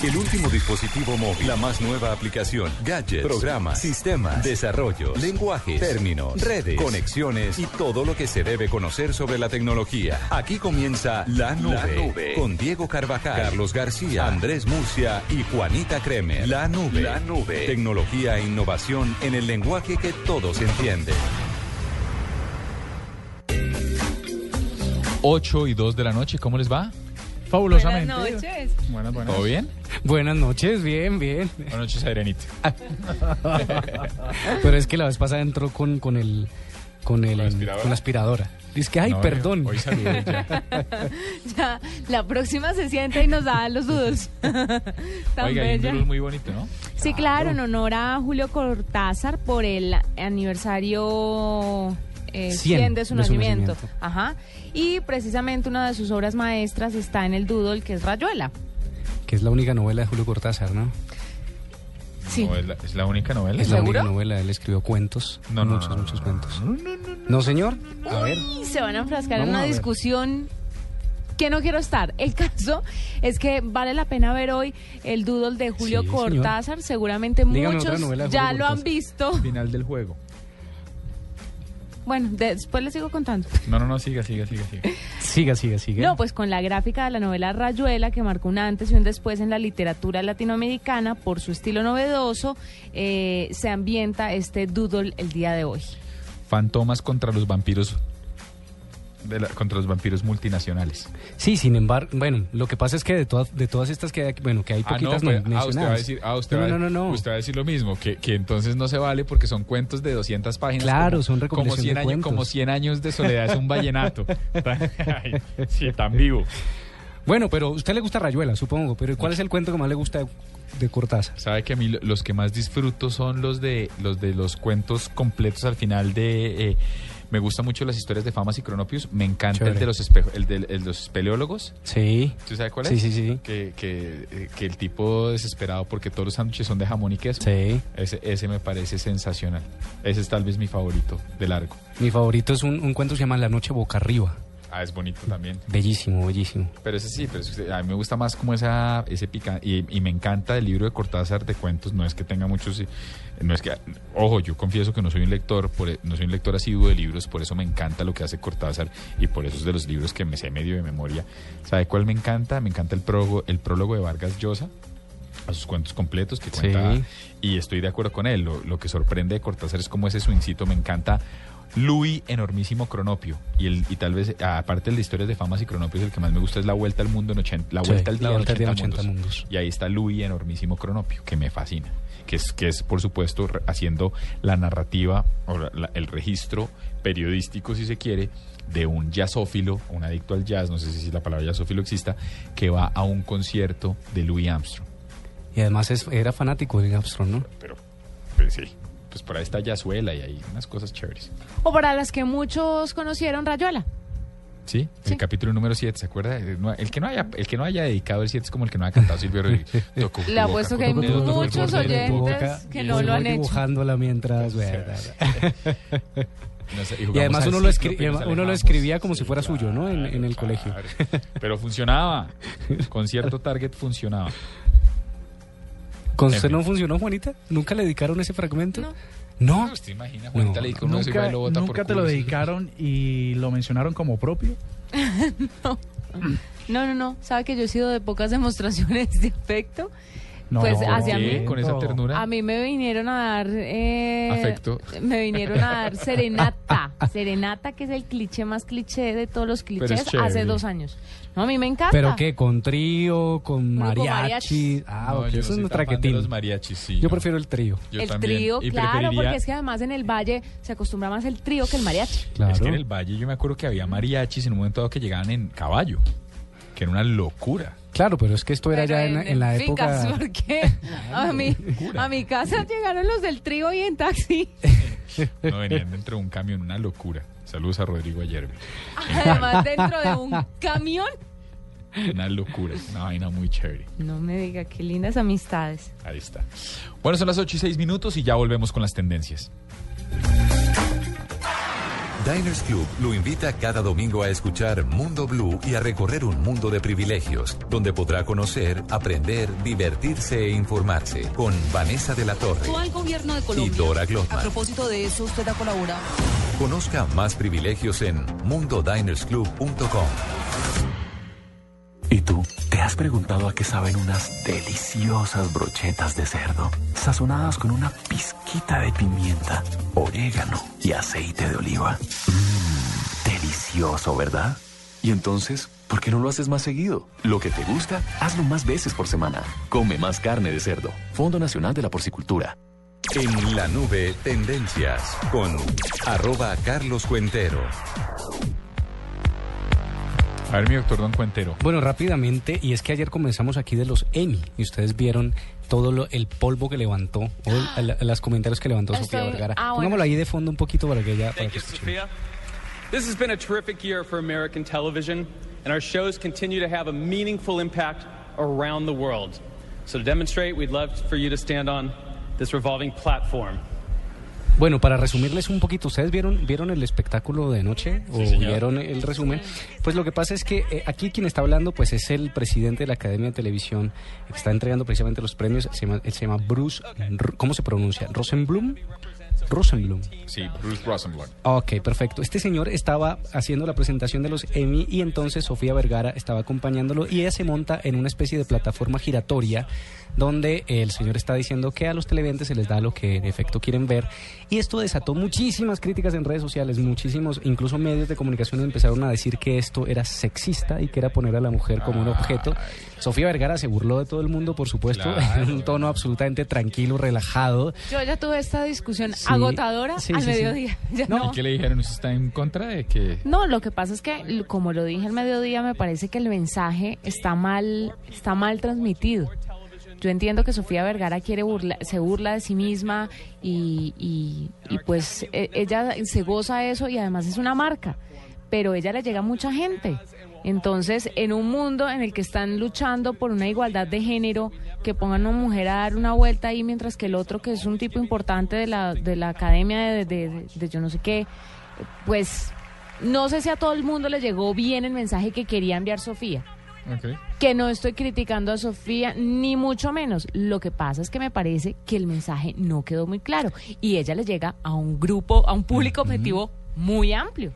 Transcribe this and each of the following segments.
El último dispositivo móvil, la más nueva aplicación, gadgets, programas, sistemas, desarrollo, lenguajes, términos, redes, conexiones y todo lo que se debe conocer sobre la tecnología. Aquí comienza La Nube, con Diego Carvajal, Carlos García, Andrés Murcia y Juanita Kremer. La Nube. La Nube. Tecnología e innovación en el lenguaje que todos entienden. 8 y 2 de la noche, ¿cómo les va? Fabulosamente. Buenas noches. Buenas, buenas. ¿Todo bien? Buenas noches, bien, bien. Buenas noches, Adrianito. Pero es que la vez pasada entró con, con el con el ¿Con la aspiradora? con la aspiradora. Dice que ay, No, perdón. Hoy saludé ya. Ya, la próxima se sienta y nos da los dudos. Tan Oiga, hay un muy bonito, ¿no? Sí, claro, en honor a Julio Cortázar por el aniversario eh, 100 100 de su de su nacimiento. nacimiento. Ajá. Y precisamente una de sus obras maestras está en el Doodle, que es Rayuela. Que es la única novela de Julio Cortázar, ¿no? Sí. No, es, la, es la única novela. Es la ¿Seguro? única novela. Él escribió cuentos. No, no, muchos, no, no, muchos no, cuentos. no, no, no, no. No, señor. A ver. Y se van a enfrascar en Vamos una a ver. discusión que no quiero estar. El caso es que vale la pena ver hoy el doodle de Julio Sí, señor. Cortázar. Seguramente Dígame muchos ya Julio lo han Cortázar. visto. Final del juego. Bueno, después les sigo contando. No, no, no, siga, siga, siga, siga. Siga, siga, siga. No, pues con la gráfica de la novela Rayuela, que marcó un antes y un después en la literatura latinoamericana por su estilo novedoso, eh, se ambienta este doodle el día de hoy. Fantomas contra los vampiros. De la- contra los vampiros multinacionales. Sí, sin embargo, bueno, lo que pasa es que de todas de todas estas que hay, bueno, que hay Ah, no, poquitas pues, no, ah, usted va a decir, ah, usted, no, va, no, no, no. usted va a decir lo mismo, que, que entonces no se vale porque son cuentos de 200 páginas. Claro, como- son como recopilación 100 de años, cuentos. Como 100 años de soledad es un vallenato. Sí, tan vivo. Bueno, pero a usted le gusta Rayuela, supongo, pero ¿cuál es el cuento que más le gusta de, Cortázar? Sabe que a mí lo- los que más disfruto son los de los de los cuentos completos al final de eh, me gustan mucho las historias de Famas y Cronopios, me encanta el de los espejo, el de, el de los espeleólogos. Sí. ¿Tú sabes cuál Sí, es? sí, sí. Que, que, eh, que el tipo desesperado porque todos los sándwiches son de jamón y queso. Sí. Ese, ese me parece sensacional. Ese es tal vez mi favorito de largo. Mi favorito es un, un cuento que se llama La noche boca arriba. Ah, es bonito también. Bellísimo, bellísimo. Pero ese sí, pero ese- a mí me gusta más como esa, ese picante. Y, y me encanta el libro de Cortázar de cuentos. No es que tenga muchos. No es que. Ojo, yo confieso que no soy un lector, por, e- no soy un lector asiduo de libros, por eso me encanta lo que hace Cortázar y por eso es de los libros que me sé medio de memoria. ¿Sabe cuál me encanta? Me encanta el prólogo, el prólogo de Vargas Llosa a sus cuentos completos que Sí. cuenta y estoy de acuerdo con él. Lo, lo que sorprende de Cortázar es como ese swingcito. Me encanta Louis enormísimo Cronopio y el y tal vez aparte de historias de famas y Cronopios el que más me gusta es la vuelta al mundo en 80 la Sí, vuelta al día en Vuelta al 80, día en 80 mundos. mundos. y ahí está Louis enormísimo Cronopio que me fascina que es que es por supuesto haciendo la narrativa o la- la- el registro periodístico si se quiere de un jazzófilo, un adicto al jazz, no sé si la palabra jazzófilo exista, que va a un concierto de Louis Armstrong. Y además es- era fanático de Armstrong, ¿no? Pero, pues sí, pues por ahí está Yazuela y hay unas cosas chéveres. O para las que muchos conocieron Rayuela. Sí, Sí. el capítulo número 7, ¿se acuerda? El, no- el que no haya el que no haya dedicado el 7 es como el que no haya cantado Silvio Rodríguez. Tocó Le apuesto que hay muchos oyentes que no lo han hecho. dibujándola mientras... No sé, Y además uno lo, escri- escribía como Sí, si fuera suyo, ¿no? En, en el colegio. Pero funcionaba. Con cierto target funcionaba. ¿Con En usted fin. no funcionó, Juanita? ¿Nunca le dedicaron ese fragmento? No. ¿No? No. le Nunca, y lo bota por nunca te lo dedicaron y lo mencionaron como propio. No, no, no. Sabe que yo he sido de pocas demostraciones de afecto. No, Pues, ¿Por hacia mí. Con esa ternura. A mí me vinieron a dar... eh, Afecto. Me vinieron a dar serenata. Serenata, que es el cliché más cliché de todos los clichés, hace dos años. No, a mí me encanta. ¿Pero qué? ¿Con trío? ¿Con No, con mariachi? mariachi. Ah, No, eso es un traquetín. los mariachis, sí. Yo no. prefiero el trío. Yo el también. trío, Y claro, preferiría- porque es que además en el valle se acostumbra más el trío que el mariachi. Claro. Es que en el valle yo me acuerdo que había mariachis en un momento dado que llegaban en caballo. Que era una locura. Claro, pero es que esto era Pero ya en, en la fincas, época... porque a mi, a mi casa llegaron los del trío y en taxi. No venían dentro de un camión, una locura. Saludos a Rodrigo Ayerbe. Además, dentro de un camión. Una locura, una vaina muy chévere. No me diga, qué lindas amistades. Ahí está. Bueno, son las 8 y 6 minutos y ya volvemos con las tendencias. Diners Club lo invita cada domingo a escuchar Mundo Blue y a recorrer un mundo de privilegios, donde podrá conocer, aprender, divertirse e informarse con Vanessa de la Torre al gobierno de y Colombia. Dora A Glotman. propósito de eso, usted ha colaborado. Conozca más privilegios en mundodinersclub.com. ¿Y tú? ¿Te has preguntado a qué saben unas deliciosas brochetas de cerdo, sazonadas con una pizquita de pimienta, orégano y aceite de oliva? Mmm, delicioso, ¿verdad? Y entonces, ¿por qué no lo haces más seguido? Lo que te gusta, hazlo más veces por semana. Come más carne de cerdo. Fondo Nacional de la Porcicultura. En la nube, tendencias con arroba Carlos Cuentero. A ver, mi doctor Don Cuentero. Bueno, rápidamente, y es que ayer comenzamos aquí de los Emmy, y ustedes vieron todo lo- el polvo que levantó, o el- el- los comentarios que levantó Sofía Vergara. ah, bueno. Pongámoslo ahí de fondo un poquito para que ella... Para que. Sophia. This has been a terrific year for American television, and our shows continue to have a meaningful impact around the world. So, to demonstrate, we'd love for you to stand on this revolving platform. Bueno, para resumirles un poquito, ¿ustedes vieron vieron el espectáculo de noche o vieron el resumen? Pues lo que pasa es que eh, aquí quien está hablando pues es el presidente de la Academia de Televisión que está entregando precisamente los premios, se llama, él se llama Bruce, ¿cómo se pronuncia? Rosenblum. Rosenblum. Sí, Bruce Rosenblatt. Ok, perfecto. Este señor estaba haciendo la presentación de los Emmy y entonces Sofía Vergara estaba acompañándolo y ella se monta en una especie de plataforma giratoria donde el señor está diciendo que a los televidentes se les da lo que en efecto quieren ver y esto desató muchísimas críticas en redes sociales, muchísimos, incluso medios de comunicación empezaron a decir que esto era sexista y que era poner a la mujer como un objeto. Sofía Vergara se burló de todo el mundo, por supuesto, Claro. en un tono absolutamente tranquilo, relajado. Yo ya tuve esta discusión Sí, agotadora sí, al sí, sí. mediodía. Ya No, no. ¿Y qué le dijeron? ¿Usted está en contra de que...? No, lo que pasa es que, como lo dije al mediodía, me parece que el mensaje está mal, está mal transmitido. Yo entiendo que Sofía Vergara quiere burla, se burla de sí misma y, y- y, pues e- ella se goza eso y además es una marca, pero ella le llega a mucha gente. Entonces, en un mundo en el que están luchando por una igualdad de género, que pongan a una mujer a dar una vuelta ahí mientras que el otro, que es un tipo importante de la, de la academia de, de- de- de yo no sé qué, pues no sé si a todo el mundo le llegó bien el mensaje que quería enviar Sofía. Que no estoy criticando a Sofía, ni mucho menos. Lo que pasa es que me parece que el mensaje no quedó muy claro. Y ella le llega a un grupo, a un público objetivo muy amplio.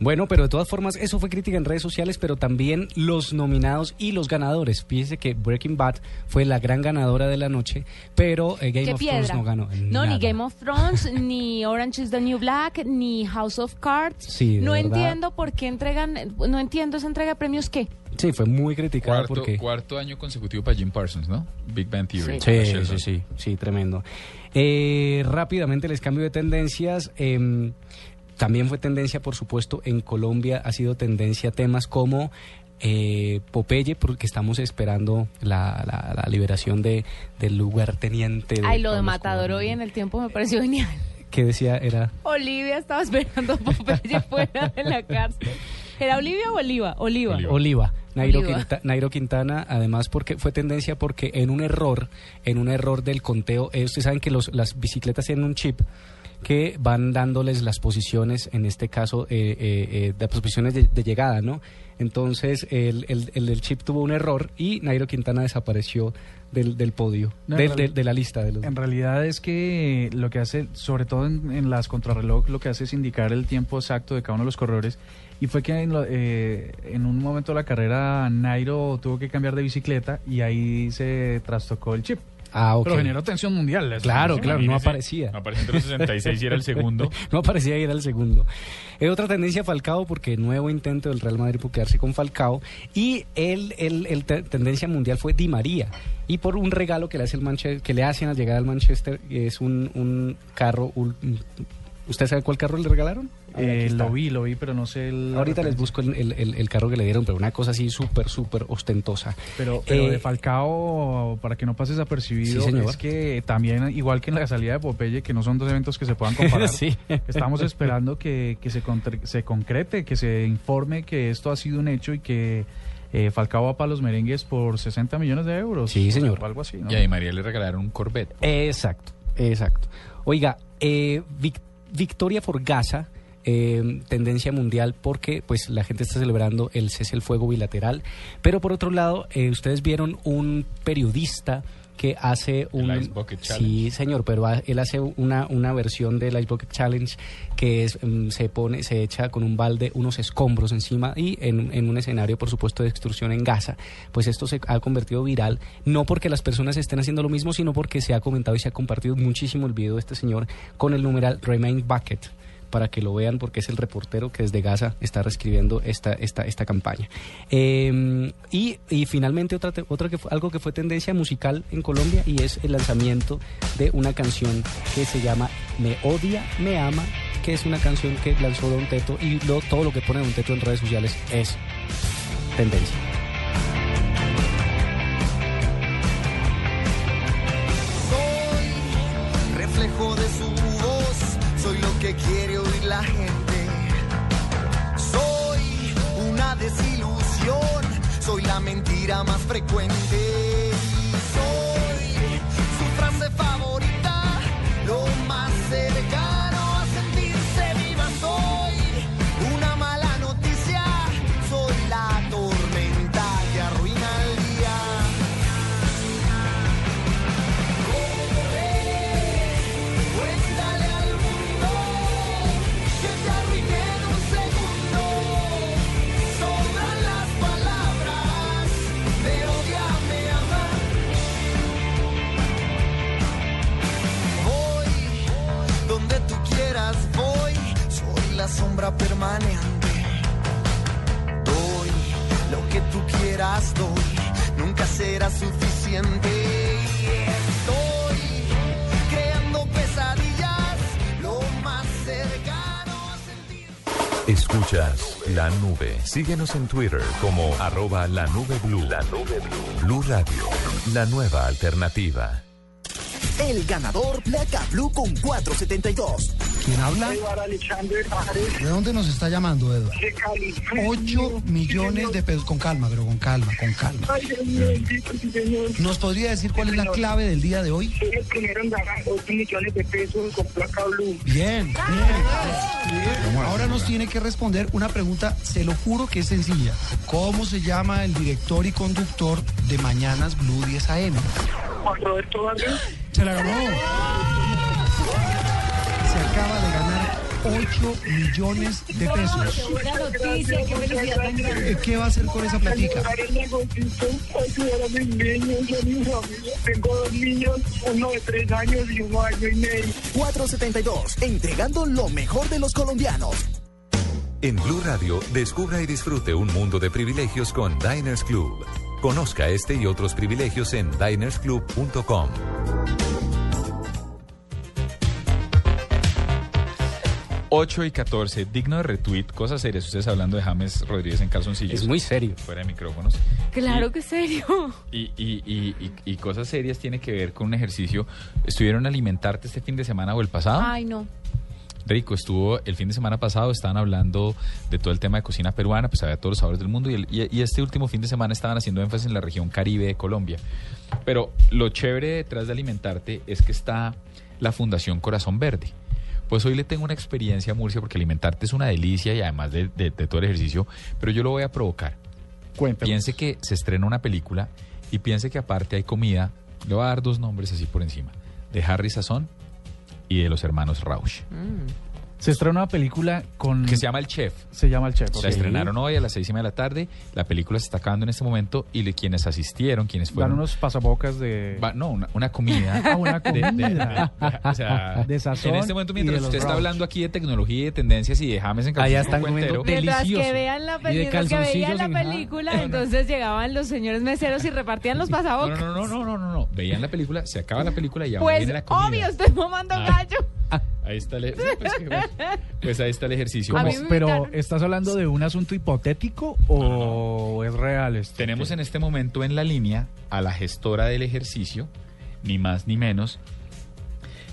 Bueno, pero de todas formas, eso fue crítica en redes sociales, pero también los nominados y los ganadores. Fíjese que Breaking Bad fue la gran ganadora de la noche, pero eh, Game ¿Qué of Thrones no ganó. No, ni. Game of Thrones, ni Orange is the New Black, ni House of Cards. Sí, no verdad. entiendo por qué entregan, no entiendo esa entrega de premios qué. Sí, fue muy criticada Cuarto, porque... cuarto año consecutivo para Jim Parsons, ¿no? Big Bang Theory. Sí, sí, sí, sí, tremendo. Eh, rápidamente les cambio de tendencias. em, también fue tendencia, por supuesto, en Colombia ha sido tendencia temas como eh, Popeye, porque estamos esperando la, la- la liberación de, del lugarteniente. De Ay, lo de Matador hoy en el tiempo me pareció genial. que decía era Olivia estaba esperando a Popeye fuera de la cárcel. ¿Era Olivia o Oliva? Oliva. Oliva. Oliva. Nairo, Oliva. Quinta- Nairo Quintana, además porque fue tendencia porque en un error, en un error del conteo, eh, ustedes saben que los, las bicicletas tienen un chip que van dándoles las posiciones, en este caso, eh, eh, eh, de posiciones de, de llegada, ¿no? Entonces el, el, el chip tuvo un error y Nairo Quintana desapareció del, del podio, No, del- en de, la lista de los... En realidad es que lo que hace, sobre todo en, en las contrarreloj, lo que hace es indicar el tiempo exacto de cada uno de los corredores. Y fue que en, lo- eh, en un momento de la carrera Nairo tuvo que cambiar de bicicleta y ahí se trastocó el chip. Ah, ok. Pero generó tensión mundial. Claro, claro, no aparecía. No aparecía entre los 66 y era el segundo. No aparecía y era el segundo. Eh, otra tendencia Falcao, porque nuevo intento del Real Madrid por quedarse con Falcao. Y el, el, el te- tendencia mundial fue Di María. Y por un regalo que le, hace el Manche- que le hacen al llegar al Manchester, es un, un carro. un- ¿Usted sabe cuál carro le regalaron? Eh, lo vi, lo vi, pero no sé el... Ahorita les busco el, el- el- el carro que le dieron, pero una cosa así súper, súper ostentosa. Pero, pero Eh, de Falcao, para que no pases apercibido, Sí, es que también, igual que en la salida de Popeye, que no son dos eventos que se puedan comparar, Sí. estamos esperando que, que se, contre- se concrete, que se informe que esto ha sido un hecho y que eh, Falcao va para los merengues por 60 millones de euros. Sí, señor. O algo así, ¿no? Y a María le regalaron un Corvette. Exacto, exacto. Oiga, eh, Victoria Forgasa eh, tendencia mundial porque pues la gente está celebrando el cese el fuego bilateral. Pero por otro lado, eh, ustedes vieron un periodista que hace un Ice Bucket Challenge. sí señor pero él hace una, una versión del Ice Bucket Challenge que es mm, se pone se echa con un balde unos escombros encima y en, en un escenario por supuesto de extrusión en Gaza pues esto se ha convertido viral no porque las personas estén haciendo lo mismo sino porque se ha comentado y se ha compartido muchísimo el video de este señor con el numeral Remain Bucket para que lo vean porque es el reportero que desde Gaza está reescribiendo esta, esta, esta campaña. Eh, y, y finalmente otra, otra que fue, algo que fue tendencia musical en Colombia y es el lanzamiento de una canción que se llama Me odia, me ama, que es una canción que lanzó Don Teto y todo lo que pone Don Teto en redes sociales es tendencia. Más frecuente. Sombra permanente. Doy lo que tú quieras, doy. Nunca será suficiente. Y Estoy creando pesadillas, lo más cercano a sentir. Escuchas la nube. Síguenos en Twitter como arroba la nube blue. La nube blue. Blue Radio, la nueva alternativa. El ganador Placa Blue con 472. ¿Quién habla? ¿De dónde nos está llamando, Eduardo? 8 millones de pesos. Con calma, pero con calma, con calma. ¿Nos podría decir cuál es la clave del día de hoy? Soy el primero en ganar 8 millones de pesos con placa blue. Bien, bien. Ahora nos tiene que responder una pregunta, se lo juro que es sencilla. ¿Cómo se llama el director y conductor de Mañanas Blue 10 AM? Juan Roberto Vargas. Se la ganó. 8 millones de pesos. Noticia, qué. Eh, ¿Qué va a hacer con esa platica? Tengo dos niños, uno de 3 años y uno año y medio. 472. Entregando lo mejor de los colombianos. En Blue Radio, descubra y disfrute un mundo de privilegios con Diners Club. Conozca este y otros privilegios en dinersclub.com. Ocho y 14, digno de retweet, cosas serias. Ustedes hablando de James Rodríguez en calzoncillos. Es muy serio. Fuera de micrófonos. Claro que serio. Y, y, y, y, y cosas serias tiene que ver con un ejercicio. ¿Estuvieron a alimentarte este fin de semana o el pasado? Ay, no. Rico, estuvo el fin de semana pasado, estaban hablando de todo el tema de cocina peruana, pues había todos los sabores del mundo y, el- y- y este último fin de semana estaban haciendo énfasis en la región Caribe de Colombia. Pero lo chévere detrás de alimentarte es que está la Fundación Corazón Verde. Pues hoy le tengo una experiencia a Murcia porque alimentarte es una delicia y además de, de- de todo el ejercicio, pero yo lo voy a provocar. Piense que se estrena una película y piense que aparte hay comida, le voy a dar dos nombres así por encima, de Harry Sazón y de los hermanos Rausch. Se estrena una película con... Que se llama El Chef. Se llama El Chef. La estrenaron hoy a las seis y media de la tarde. La película se está acabando en este momento y le- quienes asistieron, quienes Dan fueron. unos pasabocas de... Va- no, una, una comida. Ah, una de- de- comida. de- de- o sea, De sazón En este momento, mientras usted está hablando aquí de tecnología y de tendencias y de James en Allá están comiendo cuentero, Mientras Delicioso. que vean la película, que veían la en película, entonces llegaban los señores meseros y repartían los No, pasabocas. no, no, no, no, no, no. Veían la película, se acaba la película y ahora Pues viene la comida. obvio, estoy mamando Ah. gallo. Ahí está el, pues. Pues ahí está el ejercicio. Pero. ¿estás hablando de un asunto hipotético o es real esto? Tenemos en este momento en la línea a la gestora del ejercicio, ni más ni menos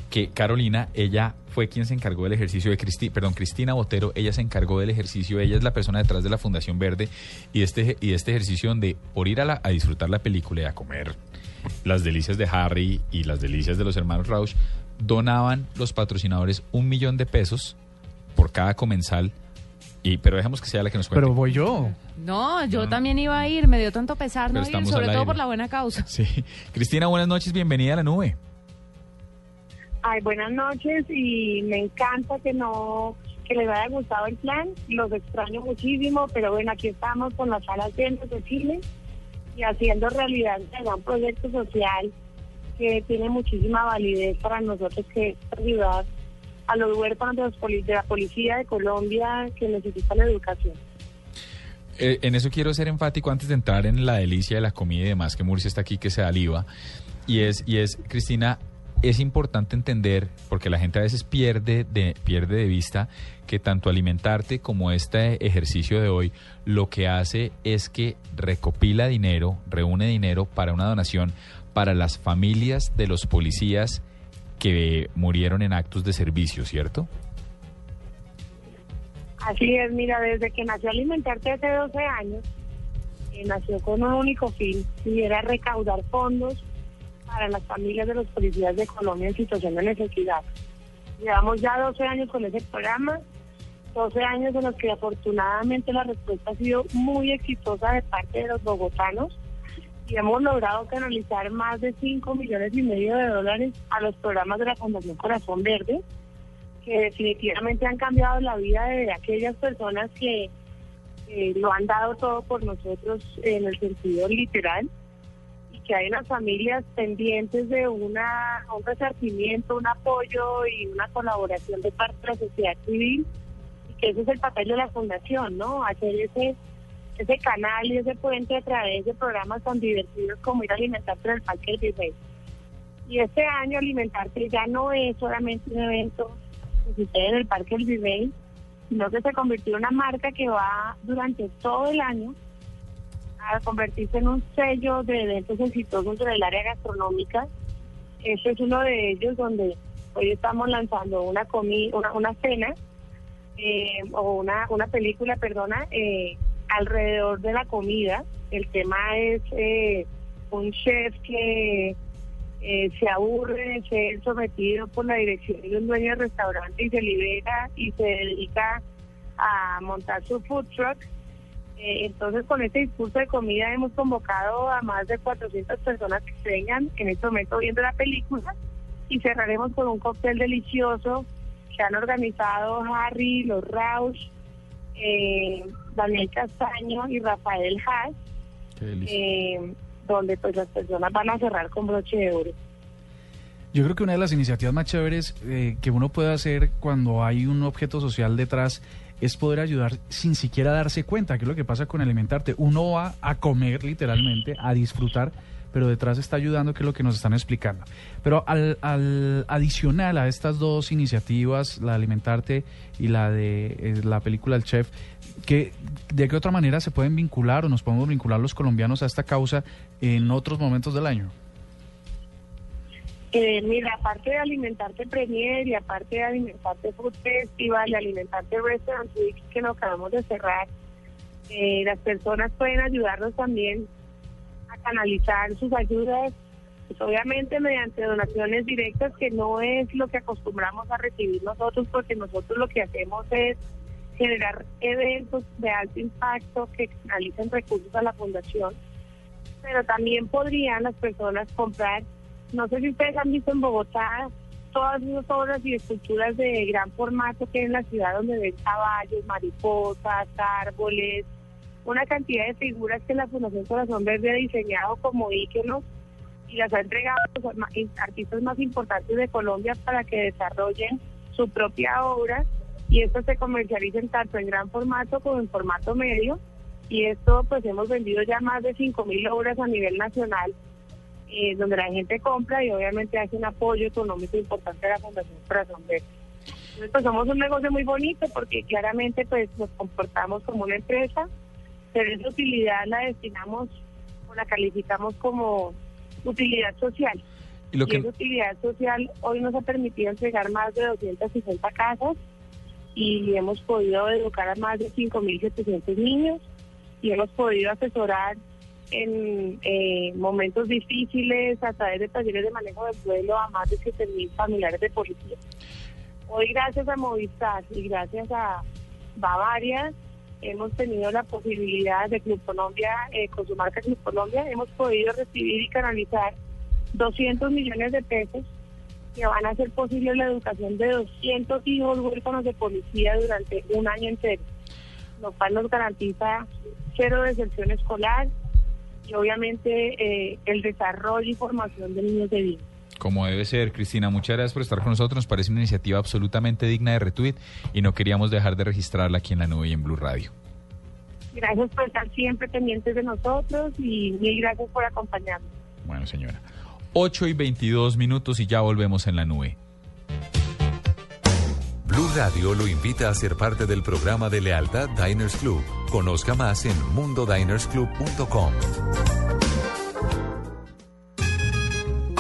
que Carolina, ella fue quien se encargó del ejercicio de Cristi, perdón, Cristina Botero, ella se encargó del ejercicio, ella es la persona detrás de la Fundación Verde y este y este ejercicio donde por ir a, la- a disfrutar la película y a comer las delicias de Harry y las delicias de los hermanos Rausch, donaban los patrocinadores un millón de pesos por cada comensal. Y, pero dejemos que sea la que nos cuente. Pero voy yo. No, yo también iba a ir, me dio tanto pesar Pero no ir, sobre todo aire. por la buena causa. Sí. Cristina, buenas noches, bienvenida a la nube. Ay, buenas noches y me encanta que no que les haya gustado el plan. Los extraño muchísimo, pero bueno, aquí estamos con las salas llenas de Chile y haciendo realidad un gran proyecto social que tiene muchísima validez para nosotros, que ayudar a los huérfanos de, la policía de Colombia que necesitan educación. Eh, en eso quiero ser enfático antes de entrar en la delicia de la comida y demás, que Murcia está aquí, que se da IVA. Y es, y es, Cristina, es importante entender, porque la gente a veces pierde de, pierde de vista que tanto alimentarte como este ejercicio de hoy, lo que hace es que recopila dinero, reúne dinero para una donación para las familias de los policías que murieron en actos de servicio, ¿cierto? Así es, mira, desde que nació Alimentarte hace 12 años, eh, nació con un único fin, y era recaudar fondos para las familias de los policías de Colombia en situación de necesidad. Llevamos ya 12 años con ese programa, 12 años en los que afortunadamente la respuesta ha sido muy exitosa de parte de los bogotanos y hemos logrado canalizar más de 5 millones y medio de dólares a los programas de la Fundación Corazón Verde que definitivamente han cambiado la vida de aquellas personas que lo han dado todo por nosotros en el sentido literal y que hay unas familias pendientes de una un resarcimiento, un apoyo y una colaboración de parte de la sociedad civil y que ese es el papel de la fundación, ¿no? Hacer ese ese canal y ese puente a través de programas tan divertidos como ir a alimentarte en el Parque del Virrey. Y este año Alimentarte ya no es solamente un evento que sucede en el Parque del Virrey, sino que se convirtió en una marca que va durante todo el año a convertirse en un sello de eventos exitosos del área gastronómica. Este es uno de ellos donde hoy estamos lanzando una comi una, una cena eh, o una, una película, perdona, eh, alrededor de la comida. El tema es eh, un chef que eh, se aburre de ser sometido por la dirección de un dueño de restaurante y se libera y se dedica a montar su food truck. Eh, entonces, con este discurso de comida hemos convocado a más de 400 personas que vengan en este momento viendo la película y cerraremos con un cóctel delicioso que han organizado Harry, los Rausch, eh, Daniel Castaño y Rafael Haas, eh, donde pues las personas van a cerrar con broche de oro. Yo creo que una de las iniciativas más chéveres eh, que uno puede hacer cuando hay un objeto social detrás es poder ayudar sin siquiera darse cuenta, que es lo que pasa con alimentarte. Uno va a comer literalmente, a disfrutar, pero detrás está ayudando, que es lo que nos están explicando. Pero al, al adicional a estas dos iniciativas, la de alimentarte y la de eh, la película El Chef, que, ¿de qué otra manera se pueden vincular o nos podemos vincular los colombianos a esta causa en otros momentos del año? Eh, mira, aparte de Alimentarte Premier y aparte de Alimentarte Food Festival y Alimentarte Restaurant Week que nos acabamos de cerrar, eh, las personas pueden ayudarnos también canalizar sus ayudas, pues obviamente mediante donaciones directas, que no es lo que acostumbramos a recibir nosotros, porque nosotros lo que hacemos es generar eventos de alto impacto que canalicen recursos a la fundación, pero también podrían las personas comprar no sé si ustedes han visto en Bogotá todas esas obras y esculturas de gran formato que en la ciudad donde ven caballos, mariposas, árboles, una cantidad de figuras que la Fundación Corazón Verde ha diseñado como íconos y las ha entregado a los artistas más importantes de Colombia para que desarrollen su propia obra y esto se comercialicen tanto en gran formato como en formato medio y esto pues hemos vendido ya más de 5.000 obras a nivel nacional eh, donde la gente compra y obviamente hace un apoyo económico importante a la Fundación Corazón Verde. Entonces, pues somos un negocio muy bonito porque claramente pues nos comportamos como una empresa, pero esa utilidad la destinamos o la calificamos como utilidad social. Y lo que- esa utilidad social hoy nos ha permitido entregar más de 260 casas y hemos podido educar a más de 5.700 niños y hemos podido asesorar en eh, momentos difíciles a través de talleres de manejo del duelo a más de 7.000 familiares de policía. Hoy gracias a Movistar y gracias a Bavaria hemos tenido la posibilidad de Club Colombia, eh, con su marca Club Colombia, hemos podido recibir y canalizar 200 millones de pesos que van a hacer posible la educación de 200 hijos huérfanos de policía durante un año entero, lo cual nos garantiza cero deserción escolar y obviamente eh, el desarrollo y formación de niños de vida. Como debe ser, Cristina, muchas gracias por estar con nosotros. Nos parece una iniciativa absolutamente digna de retweet y no queríamos dejar de registrarla aquí en la nube y en Blue Radio. Gracias por estar siempre pendientes de nosotros y mil gracias por acompañarnos. Bueno, señora. 8 y 22 minutos y ya volvemos en la nube. Blue Radio lo invita a ser parte del programa de lealtad Diners Club. Conozca más en mundodinersclub.com.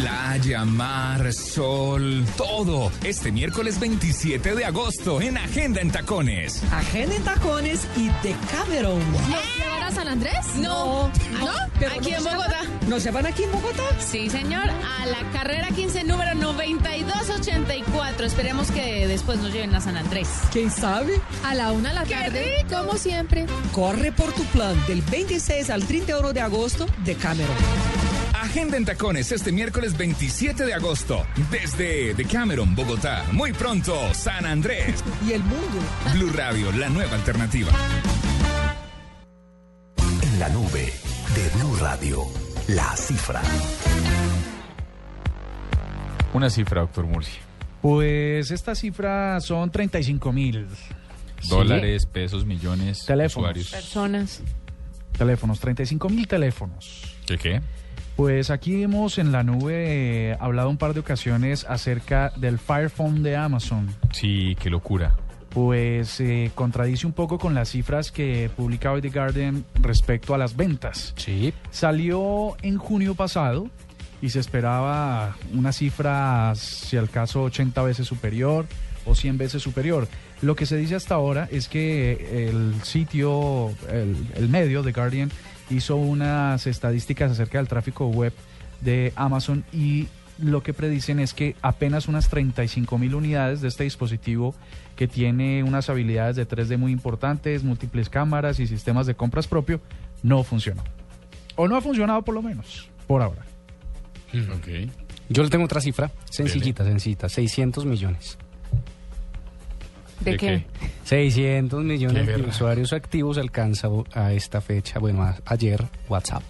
Playa, mar, sol, todo. Este miércoles 27 de agosto en Agenda en Tacones. Agenda en Tacones y Decameron. ¿Nos llevan a San Andrés? No. ¿No? aquí en Bogotá. ¿No se van aquí en Bogotá? Sí, señor. A la carrera 15, número 9284. Esperemos que después nos lleven a San Andrés. ¿Quién sabe? A la una de la tarde, como siempre. Corre por tu plan del 26 al 31 de agosto, Decameron. Agenda en Tacones este miércoles 27 de agosto. Desde Decameron, Bogotá. Muy pronto, San Andrés. y el mundo. Blue Radio, la nueva alternativa. En la nube de Blue Radio, la cifra. Una cifra, doctor Murci. Pues esta cifra son 35 mil. Dólares, pesos, millones, Teléfonos. usuarios. Personas. Teléfonos, 35 mil teléfonos. ¿Qué qué? Pues aquí hemos en la nube eh, hablado un par de ocasiones acerca del Fire Phone de Amazon. Sí, qué locura. Pues eh, contradice un poco con las cifras que publica hoy The Guardian respecto a las ventas. Sí. Salió en junio pasado y se esperaba una cifra, si al caso, 80 veces superior o 100 veces superior. Lo que se dice hasta ahora es que el sitio, el, el medio, The Guardian, hizo unas estadísticas acerca del tráfico web de Amazon y lo que predicen es que apenas unas 35 mil unidades de este dispositivo que tiene unas habilidades de 3D muy importantes, múltiples cámaras y sistemas de compras propio, no funcionó. O no ha funcionado por lo menos, por ahora. Ok. Yo le tengo otra cifra, sencillita, sencillita, 600 millones. ¿De, qué? 600 millones Qué de usuarios activos alcanza a esta fecha, bueno, a- ayer WhatsApp.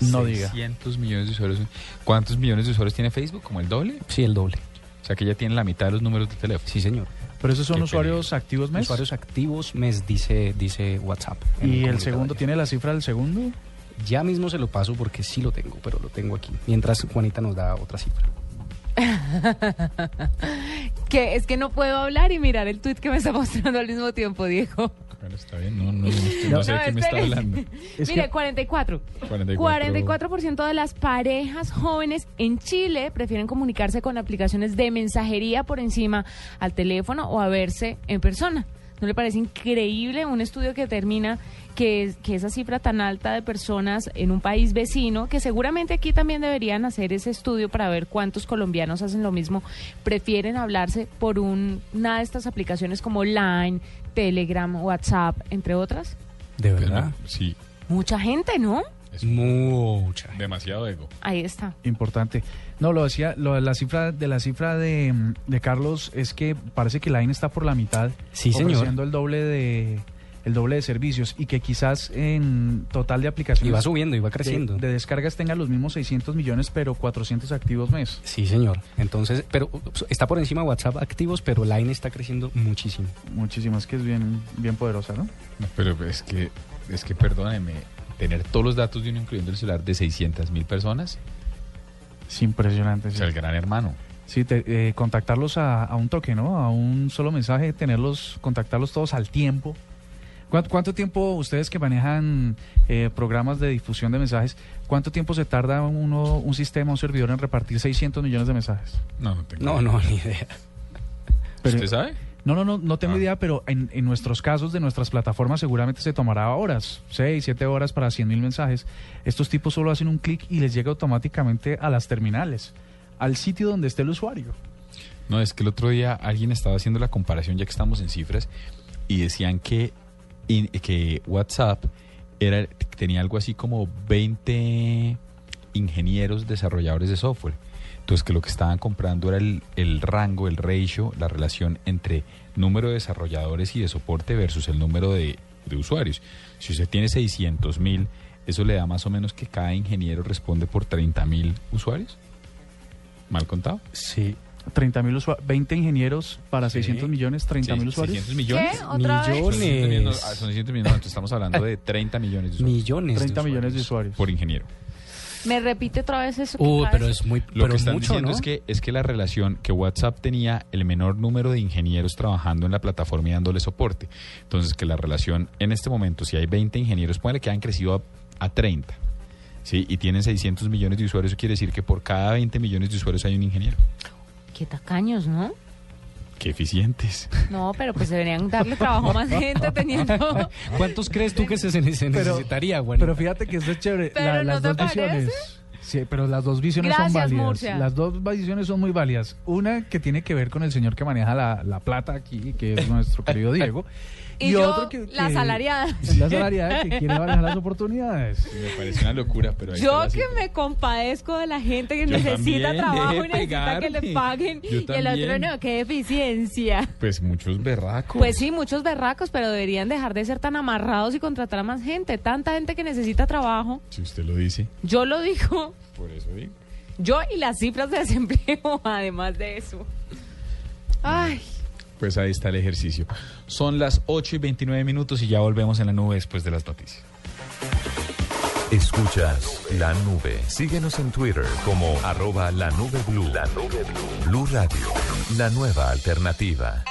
No diga. 600 millones de usuarios. ¿Cuántos millones de usuarios tiene Facebook? ¿Como el doble? Sí, el doble. O sea que ya tiene la mitad de los números de teléfono. Sí, señor. Pero esos son Qué usuarios activos mes. Usuarios activos mes dice, dice WhatsApp. ¿Y el comunicado segundo tiene la cifra del segundo? Ya mismo se lo paso porque sí lo tengo, pero lo tengo aquí. Mientras Juanita nos da otra cifra. que es que no puedo hablar y mirar el tweet que me está mostrando al mismo tiempo, Diego. Bueno, está bien, no, no, no, no sé de qué me está hablando. Es Mire, que- 44. 44. 44% de las parejas jóvenes en Chile prefieren comunicarse con aplicaciones de mensajería por encima al teléfono o a verse en persona. ¿No le parece increíble un estudio que determina que, que esa cifra tan alta de personas en un país vecino, que seguramente aquí también deberían hacer ese estudio para ver cuántos colombianos hacen lo mismo, prefieren hablarse por un- una de estas aplicaciones como Line, Telegram, WhatsApp, entre otras? ¿De verdad? no, sí, Mucha gente, ¿no? es Mucha. demasiado ego. Ahí está. Importante. No, lo decía, lo de la cifra de la cifra de, de Carlos es que parece que Line está por la mitad, Sí, señor. ofreciendo el doble de el doble de servicios y que quizás en total de aplicaciones Y va subiendo y va creciendo. de descargas tenga los mismos 600 millones, pero 400 activos mes. Sí, señor. Entonces, pero ups, está por encima de WhatsApp activos, pero Line está creciendo muchísimo. Muchísimas que es bien bien poderosa, ¿no? No, pero es que, es que perdóneme, tener todos los datos de uno, incluyendo el celular, de 600 mil personas, Es impresionante. o sí. sea, el gran hermano. Sí, te- eh, contactarlos a, a un toque, ¿no? A un solo mensaje, tenerlos, contactarlos todos al tiempo. ¿Cuánto, cuánto tiempo ustedes que manejan eh, programas de difusión de mensajes, cuánto tiempo se tarda uno, un sistema, un servidor en repartir 600 millones de mensajes? No, no tengo No, no, ni idea. Pero- ¿Usted sabe? No, no, no, no tengo idea, pero en, en nuestros casos de nuestras plataformas seguramente se tomará horas, 6, 7 horas para 100 mil mensajes. Estos tipos solo hacen un clic y les llega automáticamente a las terminales, al sitio donde esté el usuario. No, es que el otro día alguien estaba haciendo la comparación, ya que estamos en cifras, y decían que, in- que WhatsApp tenía algo así como 20 ingenieros desarrolladores de software. Entonces, que lo que estaban comprando era el, el rango, el ratio, la relación entre número de desarrolladores y de soporte versus el número de, de usuarios. Si usted tiene 600 mil, eso le da más o menos que cada ingeniero responde por 30 mil usuarios. ¿Mal contado? Sí. 30 mil usuarios, 20 ingenieros para 600 millones, 30 mil Sí, usuarios. 600 millones. ¿Qué? ¿Otra vez? Son 600 millones, ah, son 600 millones, no, entonces estamos hablando de 30 millones de usuarios. Millones. 30 millones de usuarios. Por ingeniero. ¿Me repite otra vez eso? Uh, pero de es muy Lo pero que es están mucho, diciendo ¿no? es que es que la relación que WhatsApp tenía el menor número de ingenieros trabajando en la plataforma y dándole soporte. Entonces, que la relación en este momento, si hay 20 ingenieros, puede que han crecido a, a 30. ¿sí? Y tienen 600 millones de usuarios, eso quiere decir que por cada 20 millones de usuarios hay un ingeniero. Qué tacaños, ¿no? Qué eficientes. No, pero pues deberían darle trabajo a más gente teniendo... ¿Cuántos crees tú que se, necesitaría, Juanita? Pero fíjate que esto es chévere. Pero la- ¿no las te dos parece? visiones. Sí, pero las dos visiones Gracias, son válidas. Murcia. Las dos visiones son muy válidas. Una que tiene que ver con el señor que maneja la, la plata aquí, que es nuestro querido Diego. Y, yo, otro que, la que- asalariada. es la salariada que quiere manejar las oportunidades. Me parece una locura, pero ahí Yo la que me compadezco de la gente que Yo necesita trabajo y deje necesita que le paguen. Y el otro no, qué eficiencia. Pues muchos berracos. Pues sí, muchos berracos, pero deberían dejar de ser tan amarrados y contratar a más gente. Tanta gente que necesita trabajo. Si usted lo dice, Yo lo digo. por eso digo. Yo y las cifras de desempleo, además de eso. Ay, Pues ahí está el ejercicio. Son las 8 y 29 minutos y ya volvemos en la nube después de las noticias. Escuchas la nube. Síguenos en Twitter como arroba la nube blue. La nube blue. Blue Radio, la nueva alternativa.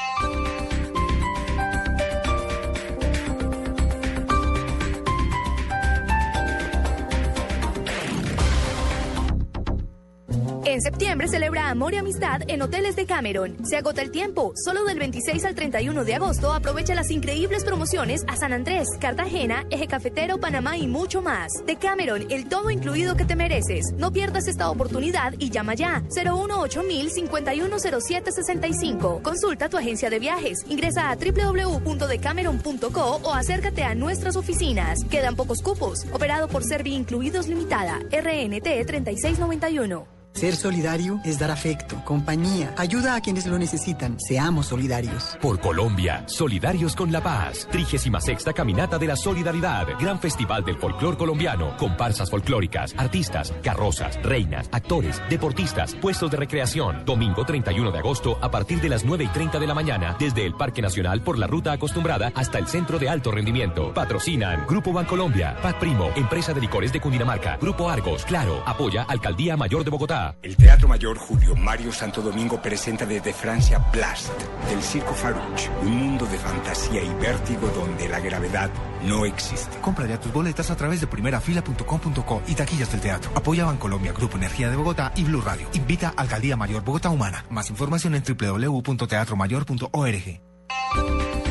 En septiembre celebra Amor y Amistad en Hoteles de Cameron. Se agota el tiempo. Solo del 26 al 31 de agosto aprovecha las increíbles promociones a San Andrés, Cartagena, Eje Cafetero, Panamá y mucho más. De Cameron, el todo incluido que te mereces. No pierdas esta oportunidad y llama ya. 018 510765 Consulta tu agencia de viajes. Ingresa a www.decameron.co o acércate a nuestras oficinas. Quedan pocos cupos. Operado por Servi Incluidos Limitada. RNT 3691. Ser solidario es dar afecto, compañía, ayuda a quienes lo necesitan. Seamos solidarios. Por Colombia, solidarios con la paz. 36 Caminata de la Solidaridad. Gran Festival del Folclor Colombiano. Comparsas folclóricas, artistas, carrozas, reinas, actores, deportistas, puestos de recreación. Domingo 31 de agosto a partir de las 9 y 30 de la mañana. Desde el Parque Nacional por la ruta acostumbrada hasta el Centro de Alto Rendimiento. Patrocinan Grupo Bancolombia, Pat Primo, Empresa de Licores de Cundinamarca, Grupo Argos, Claro, apoya Alcaldía Mayor de Bogotá. El Teatro Mayor Julio Mario Santo Domingo presenta desde Francia Blast, del Circo Farouche, un mundo de fantasía y vértigo donde la gravedad no existe. Compra ya tus boletas a través de primerafila.com.co y taquillas del teatro. Apoya Bancolombia, Grupo Energía de Bogotá y Blue Radio. Invita a Alcaldía Mayor Bogotá Humana. Más información en www.teatromayor.org.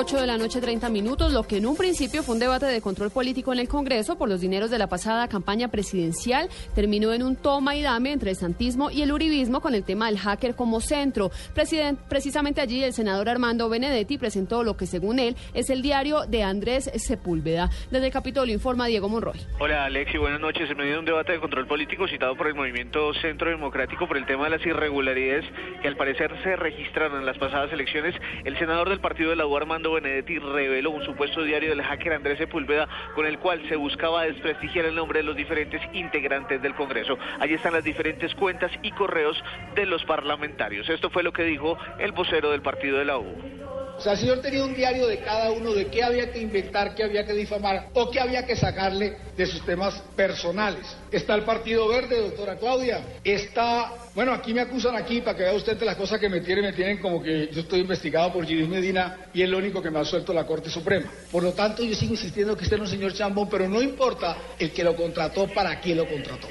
8 de la noche, 30 minutos. Lo que en un principio fue un debate de control político en el Congreso por los dineros de la pasada campaña presidencial terminó en un toma y dame entre el santismo y el uribismo con el tema del hacker como centro. Precisamente allí el senador Armando Benedetti presentó lo que según él es el diario de Andrés Sepúlveda. Desde el Capitolio informa Diego Monroy. Hola Alexi, buenas noches. Medio de un debate de control político citado por el movimiento Centro Democrático por el tema de las irregularidades que al parecer se registraron en las pasadas elecciones, el senador del partido de la U, Armando Benedetti, reveló un supuesto diario del hacker Andrés Sepúlveda con el cual se buscaba desprestigiar el nombre de los diferentes integrantes del Congreso. Allí están las diferentes cuentas y correos de los parlamentarios. Esto fue lo que dijo el vocero del partido de la U. O sea, el señor tenía un diario de cada uno de qué había que inventar, qué había que difamar o qué había que sacarle de sus temas personales. Está el Partido Verde, doctora Claudia. Está, bueno, aquí me acusan aquí para que vea usted las cosas que me tienen, me tienen como que yo estoy investigado por Gilles Medina y es lo único que me ha suelto la Corte Suprema. Por lo tanto, yo sigo insistiendo que usted no es un señor Chambón, pero no importa el que lo contrató, para quién lo contrató.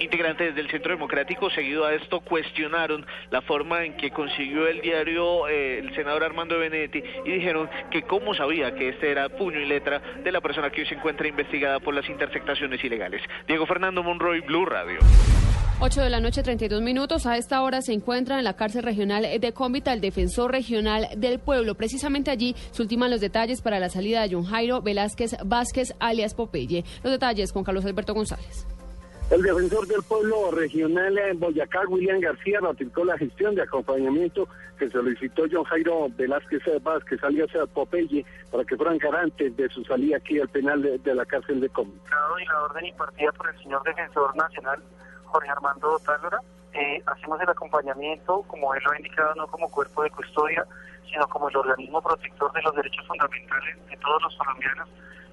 Integrantes del Centro Democrático, seguido a esto, cuestionaron la forma en que consiguió el diario eh, el senador Armando Benedetti y dijeron que cómo sabía que este era puño y letra de la persona que hoy se encuentra investigada por las intersectaciones ilegales. Diego Fernando Monroy, Blue Radio. 8 de la noche, 32 minutos. A esta hora se encuentra en la cárcel regional de Cómbita el defensor regional del pueblo. Precisamente allí se ultiman los detalles para la salida de John Jairo Velázquez Vázquez, alias Popeye. Los detalles con Carlos Alberto González. El defensor del pueblo regional en Boyacá, William García, ratificó la gestión de acompañamiento que solicitó John Jairo Velázquez Vázquez, alias Popeye, para que fueran garantes de su salida aquí al penal de, la cárcel de Cómbita. Y la orden impartida por el señor defensor nacional Jorge Armando Tálora. Eh, hacemos el acompañamiento, como él lo ha indicado, no como cuerpo de custodia, sino como el organismo protector de los derechos fundamentales de todos los colombianos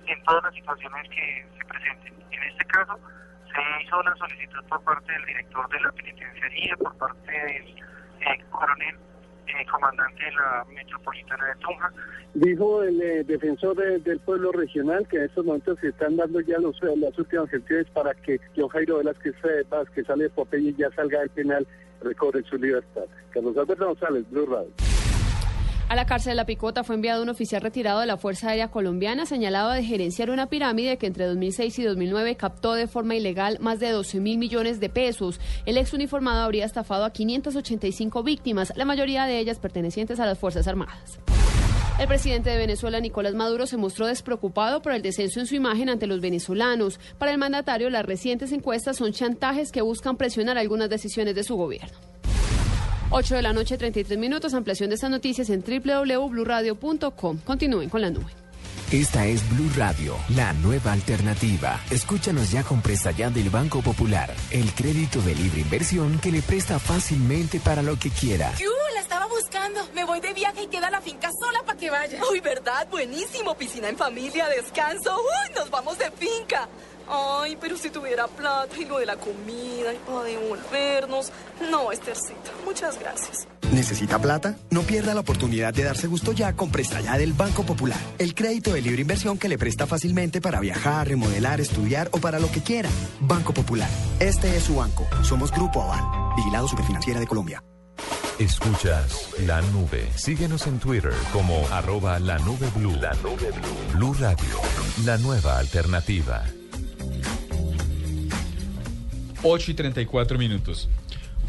en todas las situaciones que se presenten. En este caso, se hizo una solicitud por parte del director de la penitenciaría, por parte del eh, coronel eh, comandante de la metropolitana de Tunja. Dijo el eh, defensor del pueblo regional que en estos momentos se están dando ya los, las últimas gestiones para que John Jairo Velázquez que sale de Popeye y ya salga del penal, recobre su libertad. Carlos Alberto González, Blue Radio. A la cárcel de La Picota fue enviado un oficial retirado de la Fuerza Aérea Colombiana señalado de gerenciar una pirámide que entre 2006 y 2009 captó de forma ilegal más de 12 mil millones de pesos. El ex uniformado habría estafado a 585 víctimas, la mayoría de ellas pertenecientes a las Fuerzas Armadas. El presidente de Venezuela, Nicolás Maduro, se mostró despreocupado por el descenso en su imagen ante los venezolanos. Para el mandatario, las recientes encuestas son chantajes que buscan presionar algunas decisiones de su gobierno. 8 de la noche, 33 minutos. Ampliación de estas noticias en www.bluradio.com. Continúen con la nube. Esta es Blue Radio, la nueva alternativa. Escúchanos ya con presta ya del Banco Popular, el crédito de libre inversión que le presta fácilmente para lo que quiera. ¡Yu! La estaba buscando. Me voy de viaje y queda la finca sola para que vaya. Uy, ¿verdad? Buenísimo. Piscina en familia, descanso. Uy, nos vamos de finca. Ay, pero si tuviera plata y lo de la comida y para devolvernos. No, Estercita, muchas gracias. ¿Necesita plata? No pierda la oportunidad de darse gusto ya con Presta Ya del Banco Popular. El crédito de libre inversión que le presta fácilmente para viajar, remodelar, estudiar o para lo que quiera. Banco Popular. Este es su banco. Somos Grupo Aval. Vigilado Superfinanciera de Colombia. Escuchas la nube. Síguenos en Twitter como arroba la nube blue. La nube blue. Blue Radio. La nueva alternativa. 8 y 34 minutos.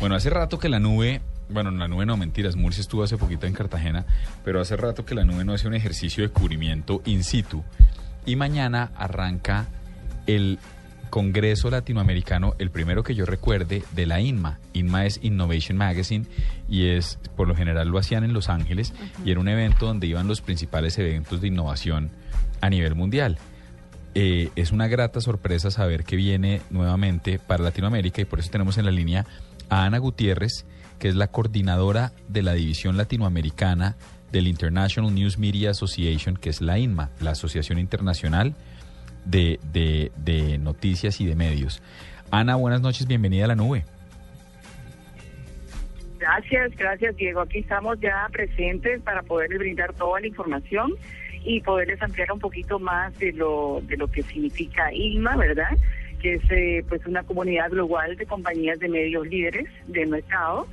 Bueno, hace rato que la nube, bueno, la nube no, mentiras, Murcia estuvo hace poquito en Cartagena, pero hace rato que la nube no hace un ejercicio de cubrimiento in situ. Y mañana arranca el Congreso Latinoamericano, el primero que yo recuerde, de la INMA. INMA es Innovation Magazine y es, por lo general lo hacían en Los Ángeles y era un evento donde iban los principales eventos de innovación a nivel mundial. Eh, es una grata sorpresa saber que viene nuevamente para Latinoamérica y por eso tenemos en la línea a Ana Gutiérrez, que es la coordinadora de la división latinoamericana del International News Media Association, que es la INMA, la Asociación Internacional de, de Noticias y de Medios. Ana, buenas noches, bienvenida a la nube. Gracias, gracias Diego. Aquí estamos ya presentes para poder brindar toda la información y poderles ampliar un poquito más de lo, de lo que significa ILMA, ¿verdad? Que es eh, pues una comunidad global de compañías de medios líderes del mercado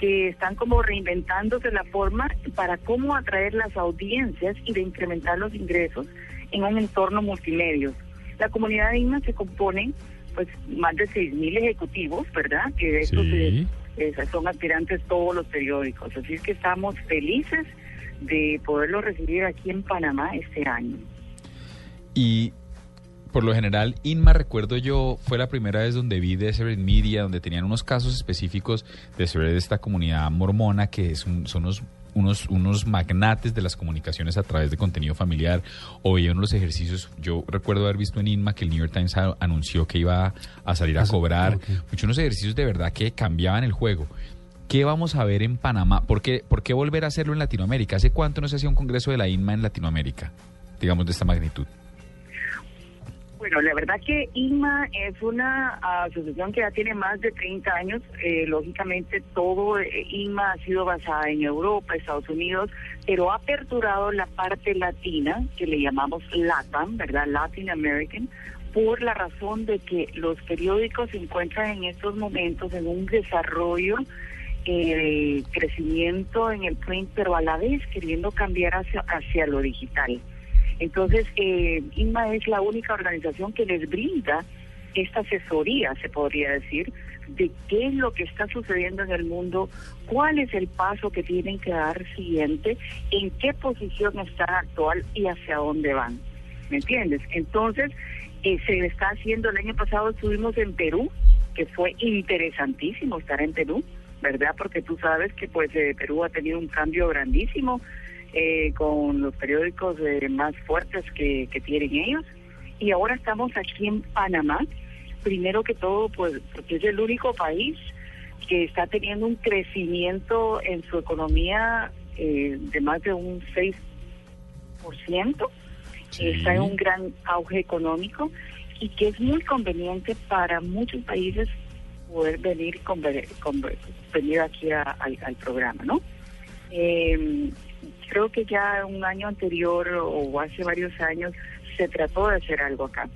que están como reinventándose la forma para cómo atraer las audiencias y de incrementar los ingresos en un entorno multimedia. La comunidad de INMA se compone pues más de 6.000 ejecutivos, ¿verdad? Que de estos eh, eh, son aspirantes todos los periódicos. Así es que estamos felices de poderlo recibir aquí en Panamá este año. Y por lo general, Inma, recuerdo yo, fue la primera vez donde vi Deseret Media, donde tenían unos casos específicos de sobre esta comunidad mormona, que son unos, unos, unos magnates de las comunicaciones a través de contenido familiar, o veían los ejercicios. Yo recuerdo haber visto en Inma que el New York Times anunció que iba a salir a cobrar. Muchos unos ejercicios de verdad que cambiaban el juego. ¿Qué vamos a ver en Panamá? ¿Por qué, ¿Por qué volver a hacerlo en Latinoamérica? ¿Hace cuánto no se hacía un congreso de la INMA en Latinoamérica? Digamos de esta magnitud. Bueno, la verdad que INMA es una asociación que ya tiene más de 30 años. Eh, lógicamente, todo eh, INMA ha sido basada en Europa, Estados Unidos, pero ha aperturado la parte latina, que le llamamos LATAM, ¿verdad? Latin American, por la razón de que los periódicos se encuentran en estos momentos en un desarrollo eh, crecimiento en el print, pero a la vez queriendo cambiar hacia, hacia lo digital. Entonces, eh, INMA es la única organización que les brinda esta asesoría, se podría decir, de qué es lo que está sucediendo en el mundo, cuál es el paso que tienen que dar siguiente, en qué posición están actual y hacia dónde van. ¿Me entiendes? Entonces, eh, se está haciendo, el año pasado estuvimos en Perú, que fue interesantísimo estar en Perú, ¿verdad? Porque tú sabes que pues eh, Perú ha tenido un cambio grandísimo eh, con los periódicos eh, más fuertes que, que tienen ellos. Y ahora estamos aquí en Panamá, primero que todo, pues porque es el único país que está teniendo un crecimiento en su economía de más de un 6%. Está en un gran auge económico y que es muy conveniente para muchos países poder venir con, venir aquí al, programa, ¿no? Eh, creo que ya un año anterior o hace varios años se trató de hacer algo acá.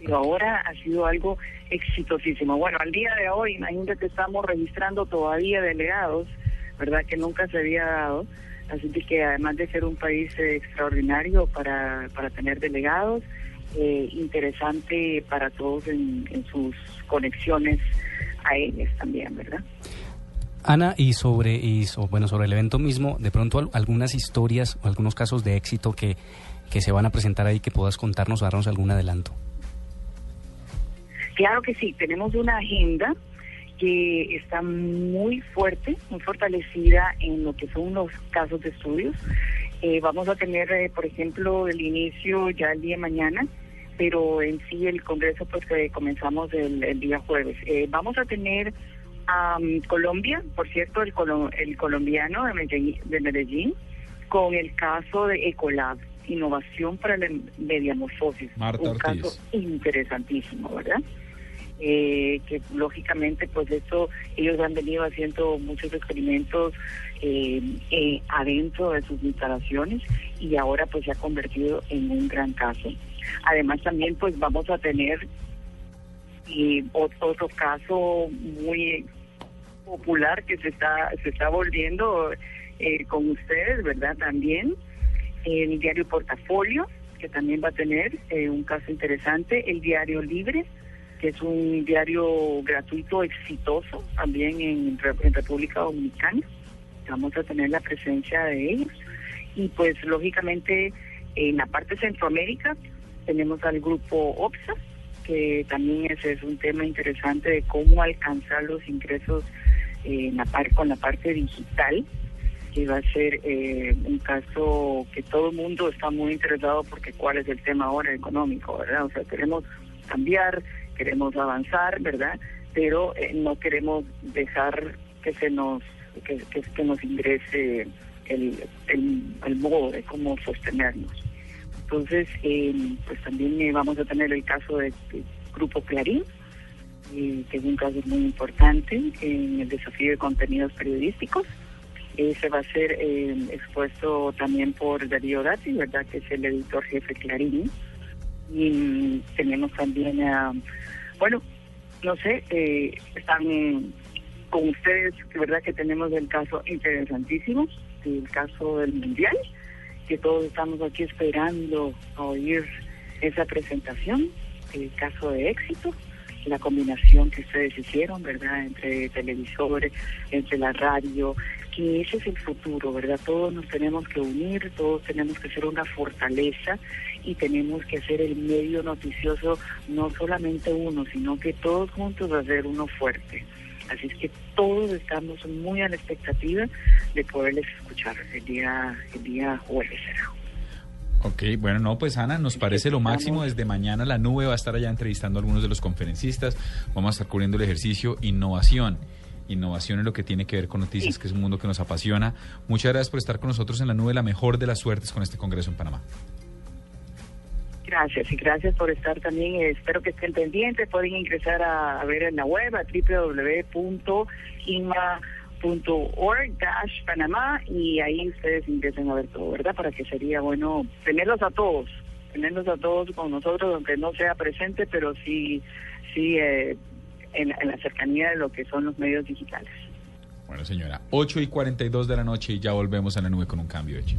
Pero ahora ha sido algo exitosísimo. Bueno, al día de hoy, imagínate que estamos registrando todavía delegados, ¿verdad? Que nunca se había dado. Así que además de ser un país extraordinario para, para tener delegados, eh, interesante para todos en, en sus conexiones a ellos también, ¿verdad? Ana, y sobre y bueno sobre el evento mismo, de pronto algunas historias o algunos casos de éxito que, que se van a presentar ahí que puedas contarnos o darnos algún adelanto. Claro que sí, tenemos una agenda que está muy fuerte, muy fortalecida en lo que son los casos de estudios. Eh, vamos a tener, eh, por ejemplo, el inicio ya el día de mañana, pero en sí el Congreso pues comenzamos el, día jueves. Eh, vamos a tener a Colombia, por cierto, el, el colombiano de Medellín, de Medellín, con el caso de Ecolab, innovación para la mediamorfosis. un caso interesantísimo, ¿verdad? Eh, que lógicamente pues esto ellos han venido haciendo muchos experimentos eh, eh, adentro de sus instalaciones y ahora pues se ha convertido en un gran caso. Además también pues vamos a tener otro caso muy popular que se está se está volviendo con ustedes, ¿verdad? También el diario Portafolio que también va a tener un caso interesante, el diario Libre que es un diario gratuito exitoso también en, República Dominicana. Vamos a tener la presencia de ellos. Y pues lógicamente en la parte Centroamérica tenemos al grupo OPSA, que también ese es un tema interesante de cómo alcanzar los ingresos en la par con la parte digital, que va a ser eh, un caso que todo el mundo está muy interesado porque cuál es el tema ahora económico, ¿verdad? O sea, queremos cambiar queremos avanzar, ¿verdad? Pero eh, no queremos dejar que se nos que, nos ingrese el, el, modo de cómo sostenernos. Entonces, eh, pues también eh, vamos a tener el caso del Grupo Clarín, que es un caso muy importante en el desafío de contenidos periodísticos. Ese va a ser expuesto también por Darío Dati, ¿verdad? Que es el editor jefe Clarín. Y tenemos también a bueno, no sé, eh, están con ustedes, de verdad que tenemos el caso interesantísimo, el caso del Mundial, que todos estamos aquí esperando a oír esa presentación, el caso de éxito, la combinación que ustedes hicieron, ¿verdad?, entre televisores, entre la radio, que ese es el futuro, ¿verdad? Todos nos tenemos que unir, todos tenemos que ser una fortaleza y tenemos que hacer el medio noticioso, no solamente uno, sino que todos juntos hacer uno fuerte. Así es que todos estamos muy a la expectativa de poderles escuchar el día, el día jueves. Ok, bueno, no, pues Ana, nos parece lo máximo. Desde mañana la nube va a estar allá entrevistando a algunos de los conferencistas. Vamos a estar cubriendo el ejercicio innovación innovación en lo que tiene que ver con noticias, que es un mundo que nos apasiona. Muchas gracias por estar con nosotros en la nube, la mejor de las suertes con este Congreso en Panamá. Gracias y gracias por estar también. Eh, espero que estén pendientes. Pueden ingresar a, ver en la web a www.inma.org Panamá y ahí ustedes ingresan a ver todo, ¿verdad? Para que sería bueno tenerlos a todos, tenerlos a todos con nosotros, aunque no sea presente, pero sí, sí eh, en, la cercanía de lo que son los medios digitales. Bueno, señora, 8 y 42 de la noche y ya volvemos a la nube con un cambio de chip.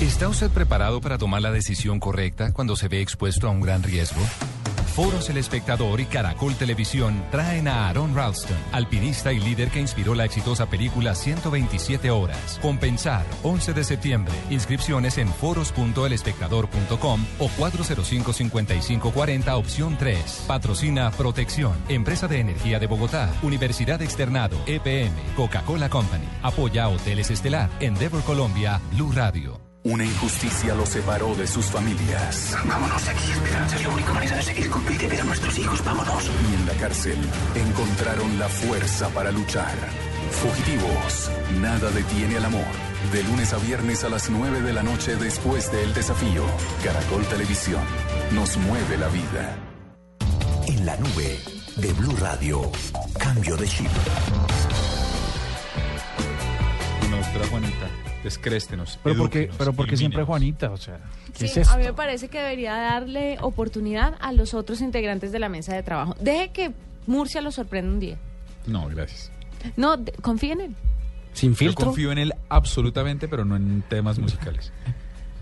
¿Está usted preparado para tomar la decisión correcta cuando se ve expuesto a un gran riesgo? Foros El Espectador y Caracol Televisión traen a Aaron Ralston, alpinista y líder que inspiró la exitosa película 127 horas. Compensar, 11 de septiembre. Inscripciones en foros.elespectador.com o 405-5540 opción 3. Patrocina Protección, Empresa de Energía de Bogotá, Universidad Externado, EPM, Coca-Cola Company. Apoya Hoteles Estelar, Endeavor Colombia, Blue Radio. Una injusticia los separó de sus familias. Vámonos de aquí, Esperanza. Es la única manera de seguir con vida y ver a nuestros hijos. Vámonos. Y en la cárcel encontraron la fuerza para luchar. Fugitivos. Nada detiene al amor. De lunes a viernes a las 9 de la noche después del desafío. Caracol Televisión. Nos mueve la vida. En la nube de Blue Radio. Cambio de chip. Doctora Juanita, descréstenos. Pero porque, pero porque siempre. Juanita, o sea, ¿qué Sí, es a mí me parece que debería darle oportunidad a los otros integrantes de la mesa de trabajo. Deje que Murcia lo sorprenda un día. No, gracias. No, confíe en él. Sin Yo filtro. confío en él absolutamente, pero no en temas musicales.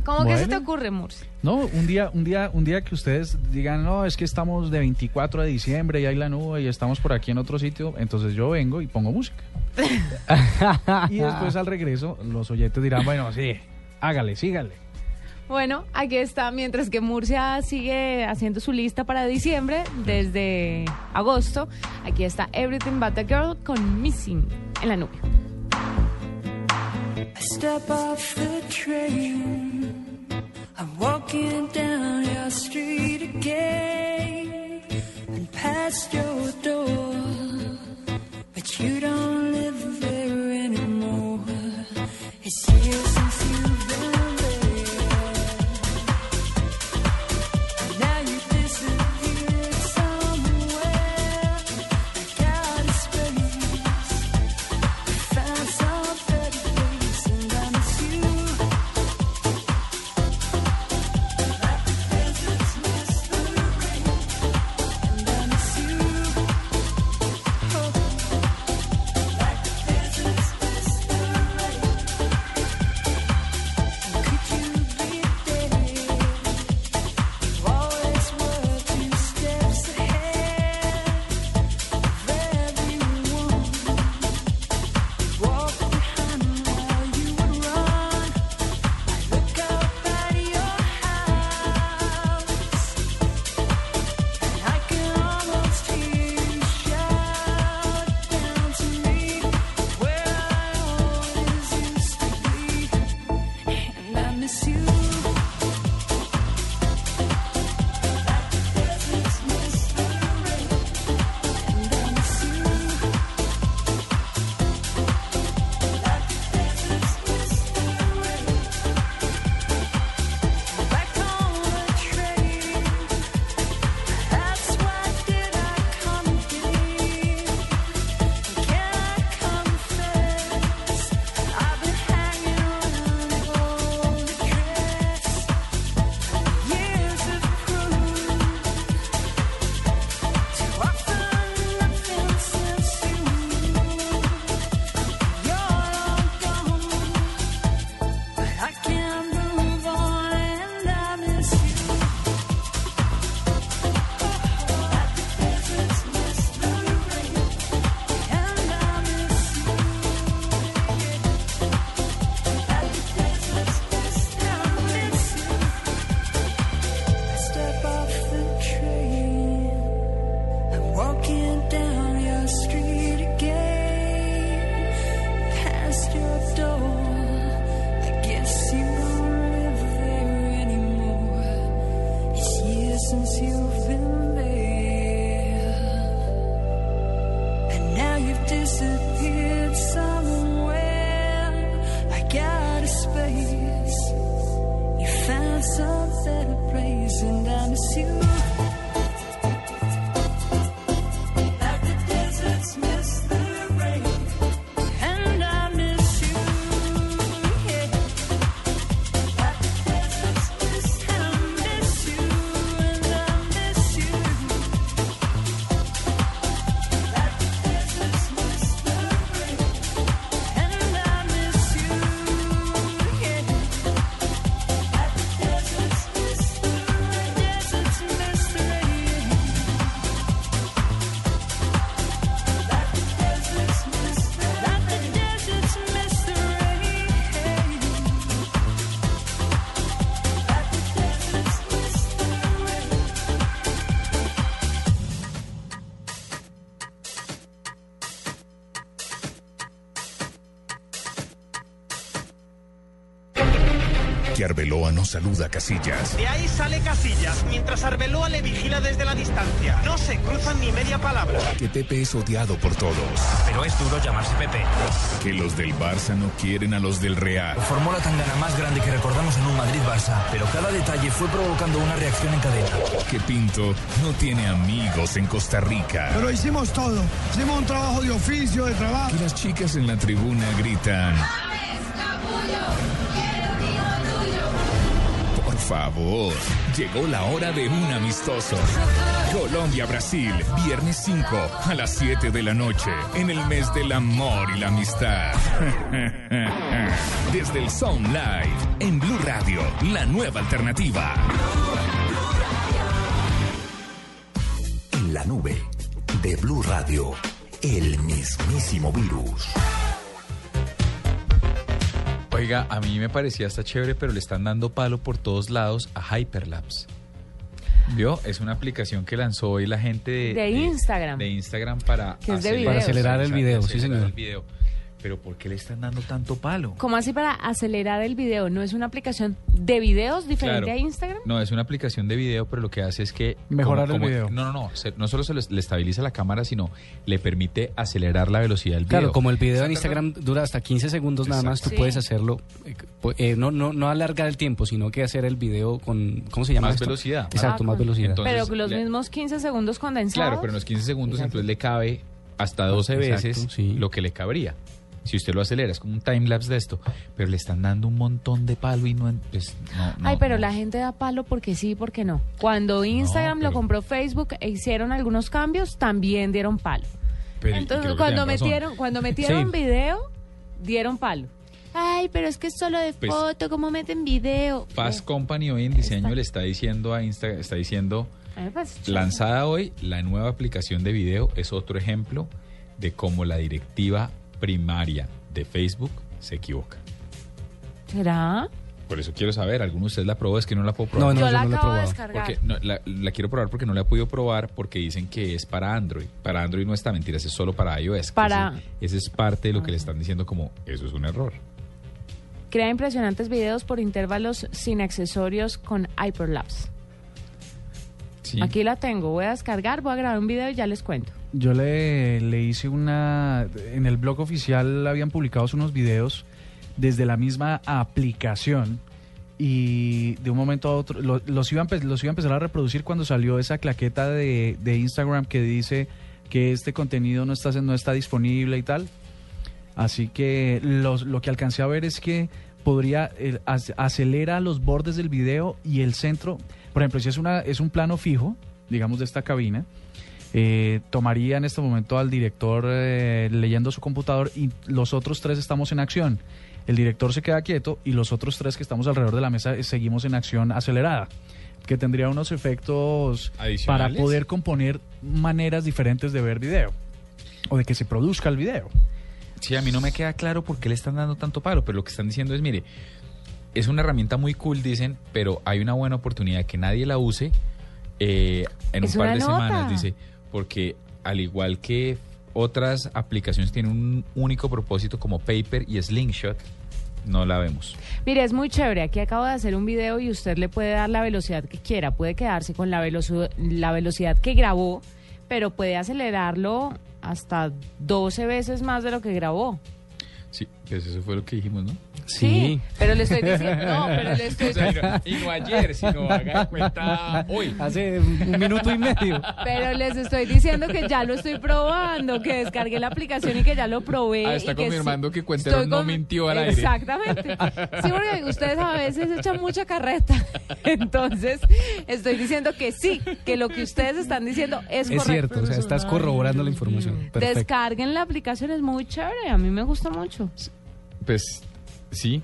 ¿Cómo que se te ocurre, Murcia? No, un día, un día, un día que ustedes digan, no, es que estamos de 24 de diciembre y hay la nube y estamos por aquí en otro sitio, entonces yo vengo y pongo música. y después al regreso los oyentes dirán, bueno, sí, hágale, sígale. Bueno, aquí está, mientras que Murcia sigue haciendo su lista para diciembre, desde agosto, aquí está Everything But the Girl con Missing en la nube. I step off the train. I'm walking down your street again and past your door. But you don't live there anymore. It's years since you've been no saluda a Casillas. De ahí sale Casillas, mientras Arbeloa le vigila desde la distancia. No se cruzan ni media palabra. Que Pepe es odiado por todos. Pero es duro llamarse Pepe. Que los del Barça no quieren a los del Real. Formó la tangana más grande que recordamos en un Madrid-Barça, pero cada detalle fue provocando una reacción en cadena. Que Pinto no tiene amigos en Costa Rica. Pero hicimos todo. Hicimos un trabajo de oficio, de trabajo. Que las chicas en la tribuna gritan. Favor, llegó la hora de un amistoso. Colombia-Brasil, viernes 5 a las 7 de la noche, en el mes del amor y la amistad. Desde el Sound Live, en Blue Radio, la nueva alternativa. En la nube de Blue Radio, el mismísimo virus. Oiga, a mí me parecía hasta chévere, pero le están dando palo por todos lados a Hyperlapse. ¿Vio? Es una aplicación que lanzó hoy la gente de, De Instagram. De Instagram para, Que es de acelerar- videos. Para acelerar el video, sí, acelerar señor. el video. Pero ¿por qué le están dando tanto palo? ¿Cómo así para acelerar el video? ¿No es una aplicación de videos diferente Claro. a Instagram? No, es una aplicación de video, pero lo que hace es que... Mejorar el video. No, no, no. se- no solo se le, le estabiliza la cámara, sino le permite acelerar la velocidad del video. Claro, como el video en Instagram dura hasta 15 segundos nada más, tú puedes hacerlo, eh, eh, no, no, no alargar el tiempo, sino que hacer el video con, ¿cómo se llama Más esto? velocidad. Exacto, Ah, más velocidad. Entonces, Pero los le- mismos 15 segundos condensados. Claro, pero en los 15 segundos entonces le cabe hasta 12 Exacto, veces sí. lo que le cabría. Si usted lo acelera, es como un timelapse de esto. Pero le están dando un montón de palo y no... pues, no, no, Ay, pero no. la gente da palo porque sí, porque no. Cuando Instagram lo pero- compró Facebook e hicieron algunos cambios, también dieron palo. Pero- Entonces, cuando tienen razón. metieron, cuando metieron Sí. video, dieron palo. Ay, pero es que es solo de Pues- foto, ¿cómo meten video? Fast Company hoy en diseño le está diciendo a Instagram, está diciendo, lanzada hoy, la nueva aplicación de video es otro ejemplo de cómo la directiva primaria de Facebook se equivoca. ¿Será? Por eso quiero saber, ¿alguno de ustedes la probó? Es que no la puedo probar. No, no, Yo yo la no la de probado. descargar. Porque no, la, la quiero probar porque no la he podido probar porque dicen que es para Android. Para Android no está mentiras, es solo para iOS. Para- Ese, ese es parte de lo que le están diciendo como eso es un error. Crea impresionantes videos por intervalos sin accesorios con Hyperlapse. Sí. Aquí la tengo, voy a descargar, voy a grabar un video y ya les cuento. Yo le, le hice una... En el blog oficial habían publicado unos videos desde la misma aplicación y de un momento a otro lo- los, iba a los iba a empezar a reproducir cuando salió esa claqueta de, de Instagram que dice que este contenido no está, no está disponible y tal. Así que los- lo que alcancé a ver es que podría eh, ac- acelera los bordes del video y el centro. Por ejemplo, si es una es un plano fijo, digamos de esta cabina, eh, tomaría en este momento al director eh, leyendo su computador y los otros tres estamos en acción. El director se queda quieto y los otros tres que estamos alrededor de la mesa eh, seguimos en acción acelerada, que tendría unos efectos para poder componer maneras diferentes de ver video o de que se produzca el video. Sí, a mí no me queda claro por qué le están dando tanto palo, pero lo que están diciendo es, mire, es una herramienta muy cool, dicen, pero hay una buena oportunidad que nadie la use eh, en Es un par de nota. semanas, dice, porque al igual que otras aplicaciones tienen un único propósito como Paper y Slingshot, no la vemos. Mire, es muy chévere. Aquí acabo de hacer un video y usted le puede dar la velocidad que quiera. Puede quedarse con la, veloci- la velocidad que grabó, pero puede acelerarlo hasta 12 veces más de lo que grabó. Sí, pues eso fue lo que dijimos, ¿no? Sí, pero le estoy diciendo, no, pero le estoy O sea, y no- y no ayer, sino haga cuenta hoy. Hace un minuto y medio. Pero les estoy diciendo que ya lo estoy probando, que descargué la aplicación y que ya lo probé. Ah, está y que confirmando sí- que Cuentero estoy no mintió al aire. Exactamente. Sí, porque ustedes a veces echan mucha carreta. Entonces, estoy diciendo que sí, que lo que ustedes están diciendo es, Es correcto. cierto, o sea, estás corroborando la información. Perfecto. Descarguen la aplicación, es muy chévere. A mí me gusta mucho. Pues sí,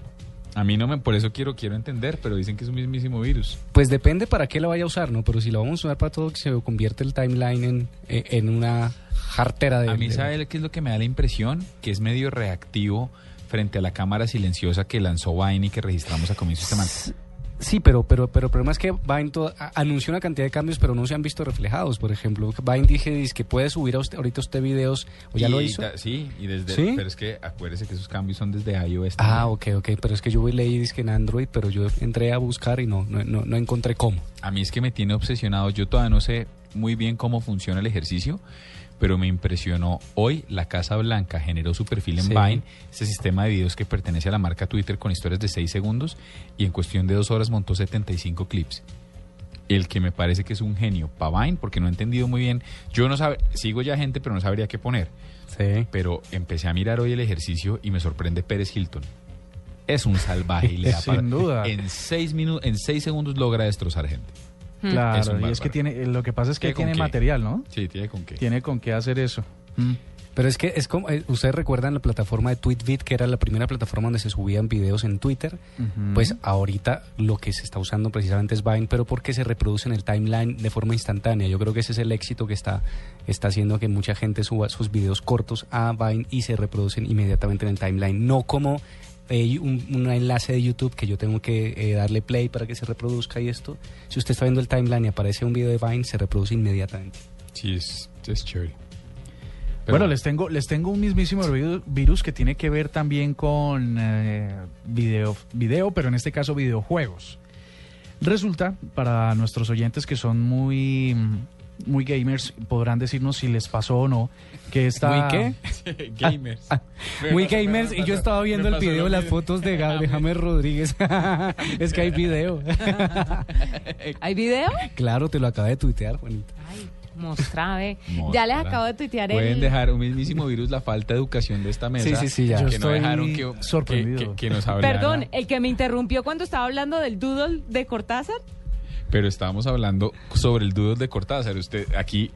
a mí no me, por eso quiero, quiero entender, pero dicen que es un mismísimo virus. Pues depende para qué la vaya a usar, ¿no? Pero si la vamos a usar para todo, que se convierte el timeline en, en en una jartera de... A mí, de- ¿sabe qué es lo que me da la impresión? Que es medio reactivo frente a la cámara silenciosa que lanzó Vine y que registramos a comienzos de semana. Sí, pero, pero, pero el problema es que Vine anunció una cantidad de cambios, pero no se han visto reflejados. Por ejemplo, Vine dije que puede subir a usted- ahorita usted videos, o ya Y lo hizo. Sí, y desde, ¿Sí? pero es que acuérdese que esos cambios son desde iOS. Ah, ok, ok, pero es que yo leí que en Android, pero yo entré a buscar y no, no, no, no encontré cómo. A mí es que me tiene obsesionado. Yo todavía no sé muy bien cómo funciona el ejercicio, pero me impresionó. Hoy la Casa Blanca generó su perfil en Sí. Vine, ese sistema de videos que pertenece a la marca Twitter con historias de 6 segundos, y en cuestión de dos horas montó 75 clips. El que me parece que es un genio para Vine, porque no he entendido muy bien. Yo no sabe, sigo ya gente, pero no sabría qué poner. Sí. Pero empecé a mirar hoy el ejercicio y me sorprende Pérez Hilton. Es un salvaje y le da Sin para- duda. En seis minutos, en seis segundos logra destrozar gente. Hmm. Claro, y es que tiene, lo que pasa es que ¿Tiene material, ¿no? Sí, tiene con qué. Tiene con qué hacer eso. Pero es que es como, eh, ustedes recuerdan la plataforma de TweetVid, que era la primera plataforma donde se subían videos en Twitter. Pues ahorita lo que se está usando precisamente es Vine, pero porque se reproduce en el timeline de forma instantánea. Yo creo que ese es el éxito que está, está haciendo que mucha gente suba sus videos cortos a Vine y se reproducen inmediatamente en el timeline. No como eh, un, un enlace de YouTube que yo tengo que eh, darle play para que se reproduzca y esto. Si usted está viendo el timeline y aparece un video de Vine, se reproduce inmediatamente. Sí, es, es chévere. bueno, les tengo, les tengo un mismísimo viru- virus que tiene que ver también con eh, video, video, pero en este caso videojuegos. Resulta, para nuestros oyentes que son muy, muy gamers, podrán decirnos si les pasó o no, que esta... ¿Muy qué? gamers. Muy gamers, y yo estaba viendo el video de las fotos de, James Rodríguez. es que hay video. ¿Hay video? claro, te lo acabé de tuitear, Juanita. Mostra, ve. Mostra. Ya les acabo de tuitear Pueden el... dejar un mismísimo virus la falta de educación de esta mesa. Sí, sí, sí, ya. Que Yo no estoy dejaron que, sorprendido. que- que nos hablara. Perdón, el que me interrumpió cuando estaba hablando del doodle de Cortázar. Pero estábamos hablando sobre el doodle de Cortázar. Usted, aquí,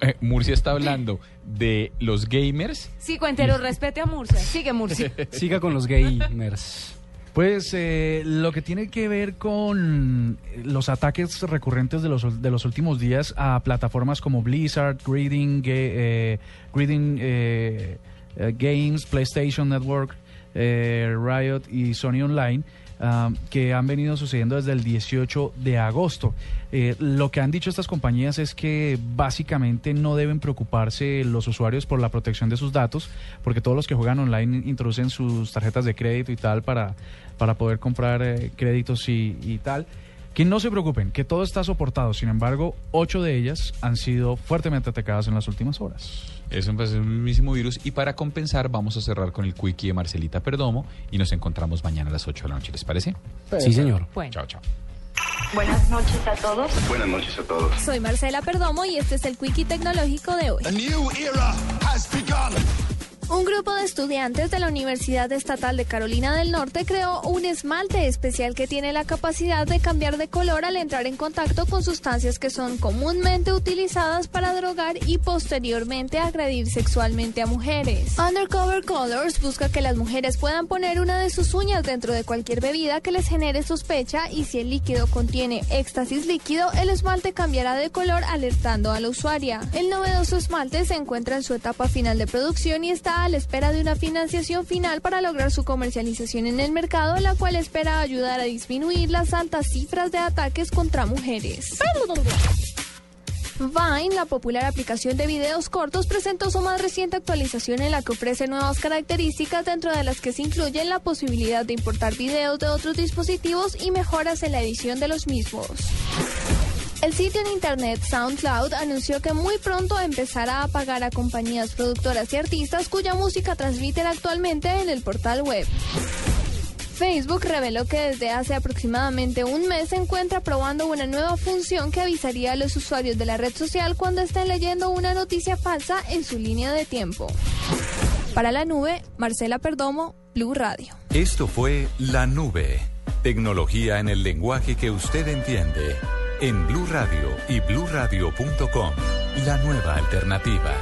eh, Murcia está hablando de los gamers. Sí, cuentero, respete a Murcia. Sigue, Murcia. Siga con los gamers. Pues eh, lo que tiene que ver con los ataques recurrentes de los, de los últimos días a plataformas como Blizzard, Greeding, Ga- eh, Greeding eh, eh, Games, PlayStation Network, eh, Riot y Sony Online, ah, que han venido sucediendo desde el 18 de agosto. Eh, lo que han dicho estas compañías es que básicamente no deben preocuparse los usuarios por la protección de sus datos, porque todos los que juegan online introducen sus tarjetas de crédito y tal para, para poder comprar eh, créditos y, y tal. Que no se preocupen, que todo está soportado. Sin embargo, ocho de ellas han sido fuertemente atacadas en las últimas horas. Es un, un mismísimo virus. Y para compensar, vamos a cerrar con el quickie de Marcelita Perdomo. Y nos encontramos mañana a las 8 de la noche. ¿Les parece? Sí, señor. Bueno. Chao, chao. Buenas noches a todos. Buenas noches a todos. Soy Marcela Perdomo y este es el Quickie Tecnológico de hoy. Un grupo de estudiantes de la Universidad Estatal de Carolina del Norte creó un esmalte especial que tiene la capacidad de cambiar de color al entrar en contacto con sustancias que son comúnmente utilizadas para drogar y posteriormente agredir sexualmente a mujeres. Undercover Colors busca que las mujeres puedan poner una de sus uñas dentro de cualquier bebida que les genere sospecha y si el líquido contiene éxtasis líquido, el esmalte cambiará de color alertando a la usuaria. El novedoso esmalte se encuentra en su etapa final de producción y a la espera de una financiación final para lograr su comercialización en el mercado, la cual espera ayudar a disminuir las altas cifras de ataques contra mujeres. Vine, la popular aplicación de videos cortos, presentó su más reciente actualización en la que ofrece nuevas características dentro de las que se incluyen la posibilidad de importar videos de otros dispositivos y mejoras en la edición de los mismos. El sitio en internet SoundCloud anunció que muy pronto empezará a pagar a compañías productoras y artistas cuya música transmiten actualmente en el portal web. Facebook reveló que desde hace aproximadamente un mes se encuentra probando una nueva función que avisaría a los usuarios de la red social cuando estén leyendo una noticia falsa en su línea de tiempo. Para la nube, Marcela Perdomo, Blue Radio. Esto fue La Nube. Tecnología en el lenguaje que usted entiende en Blue Radio y bluradio.com. La nueva alternativa.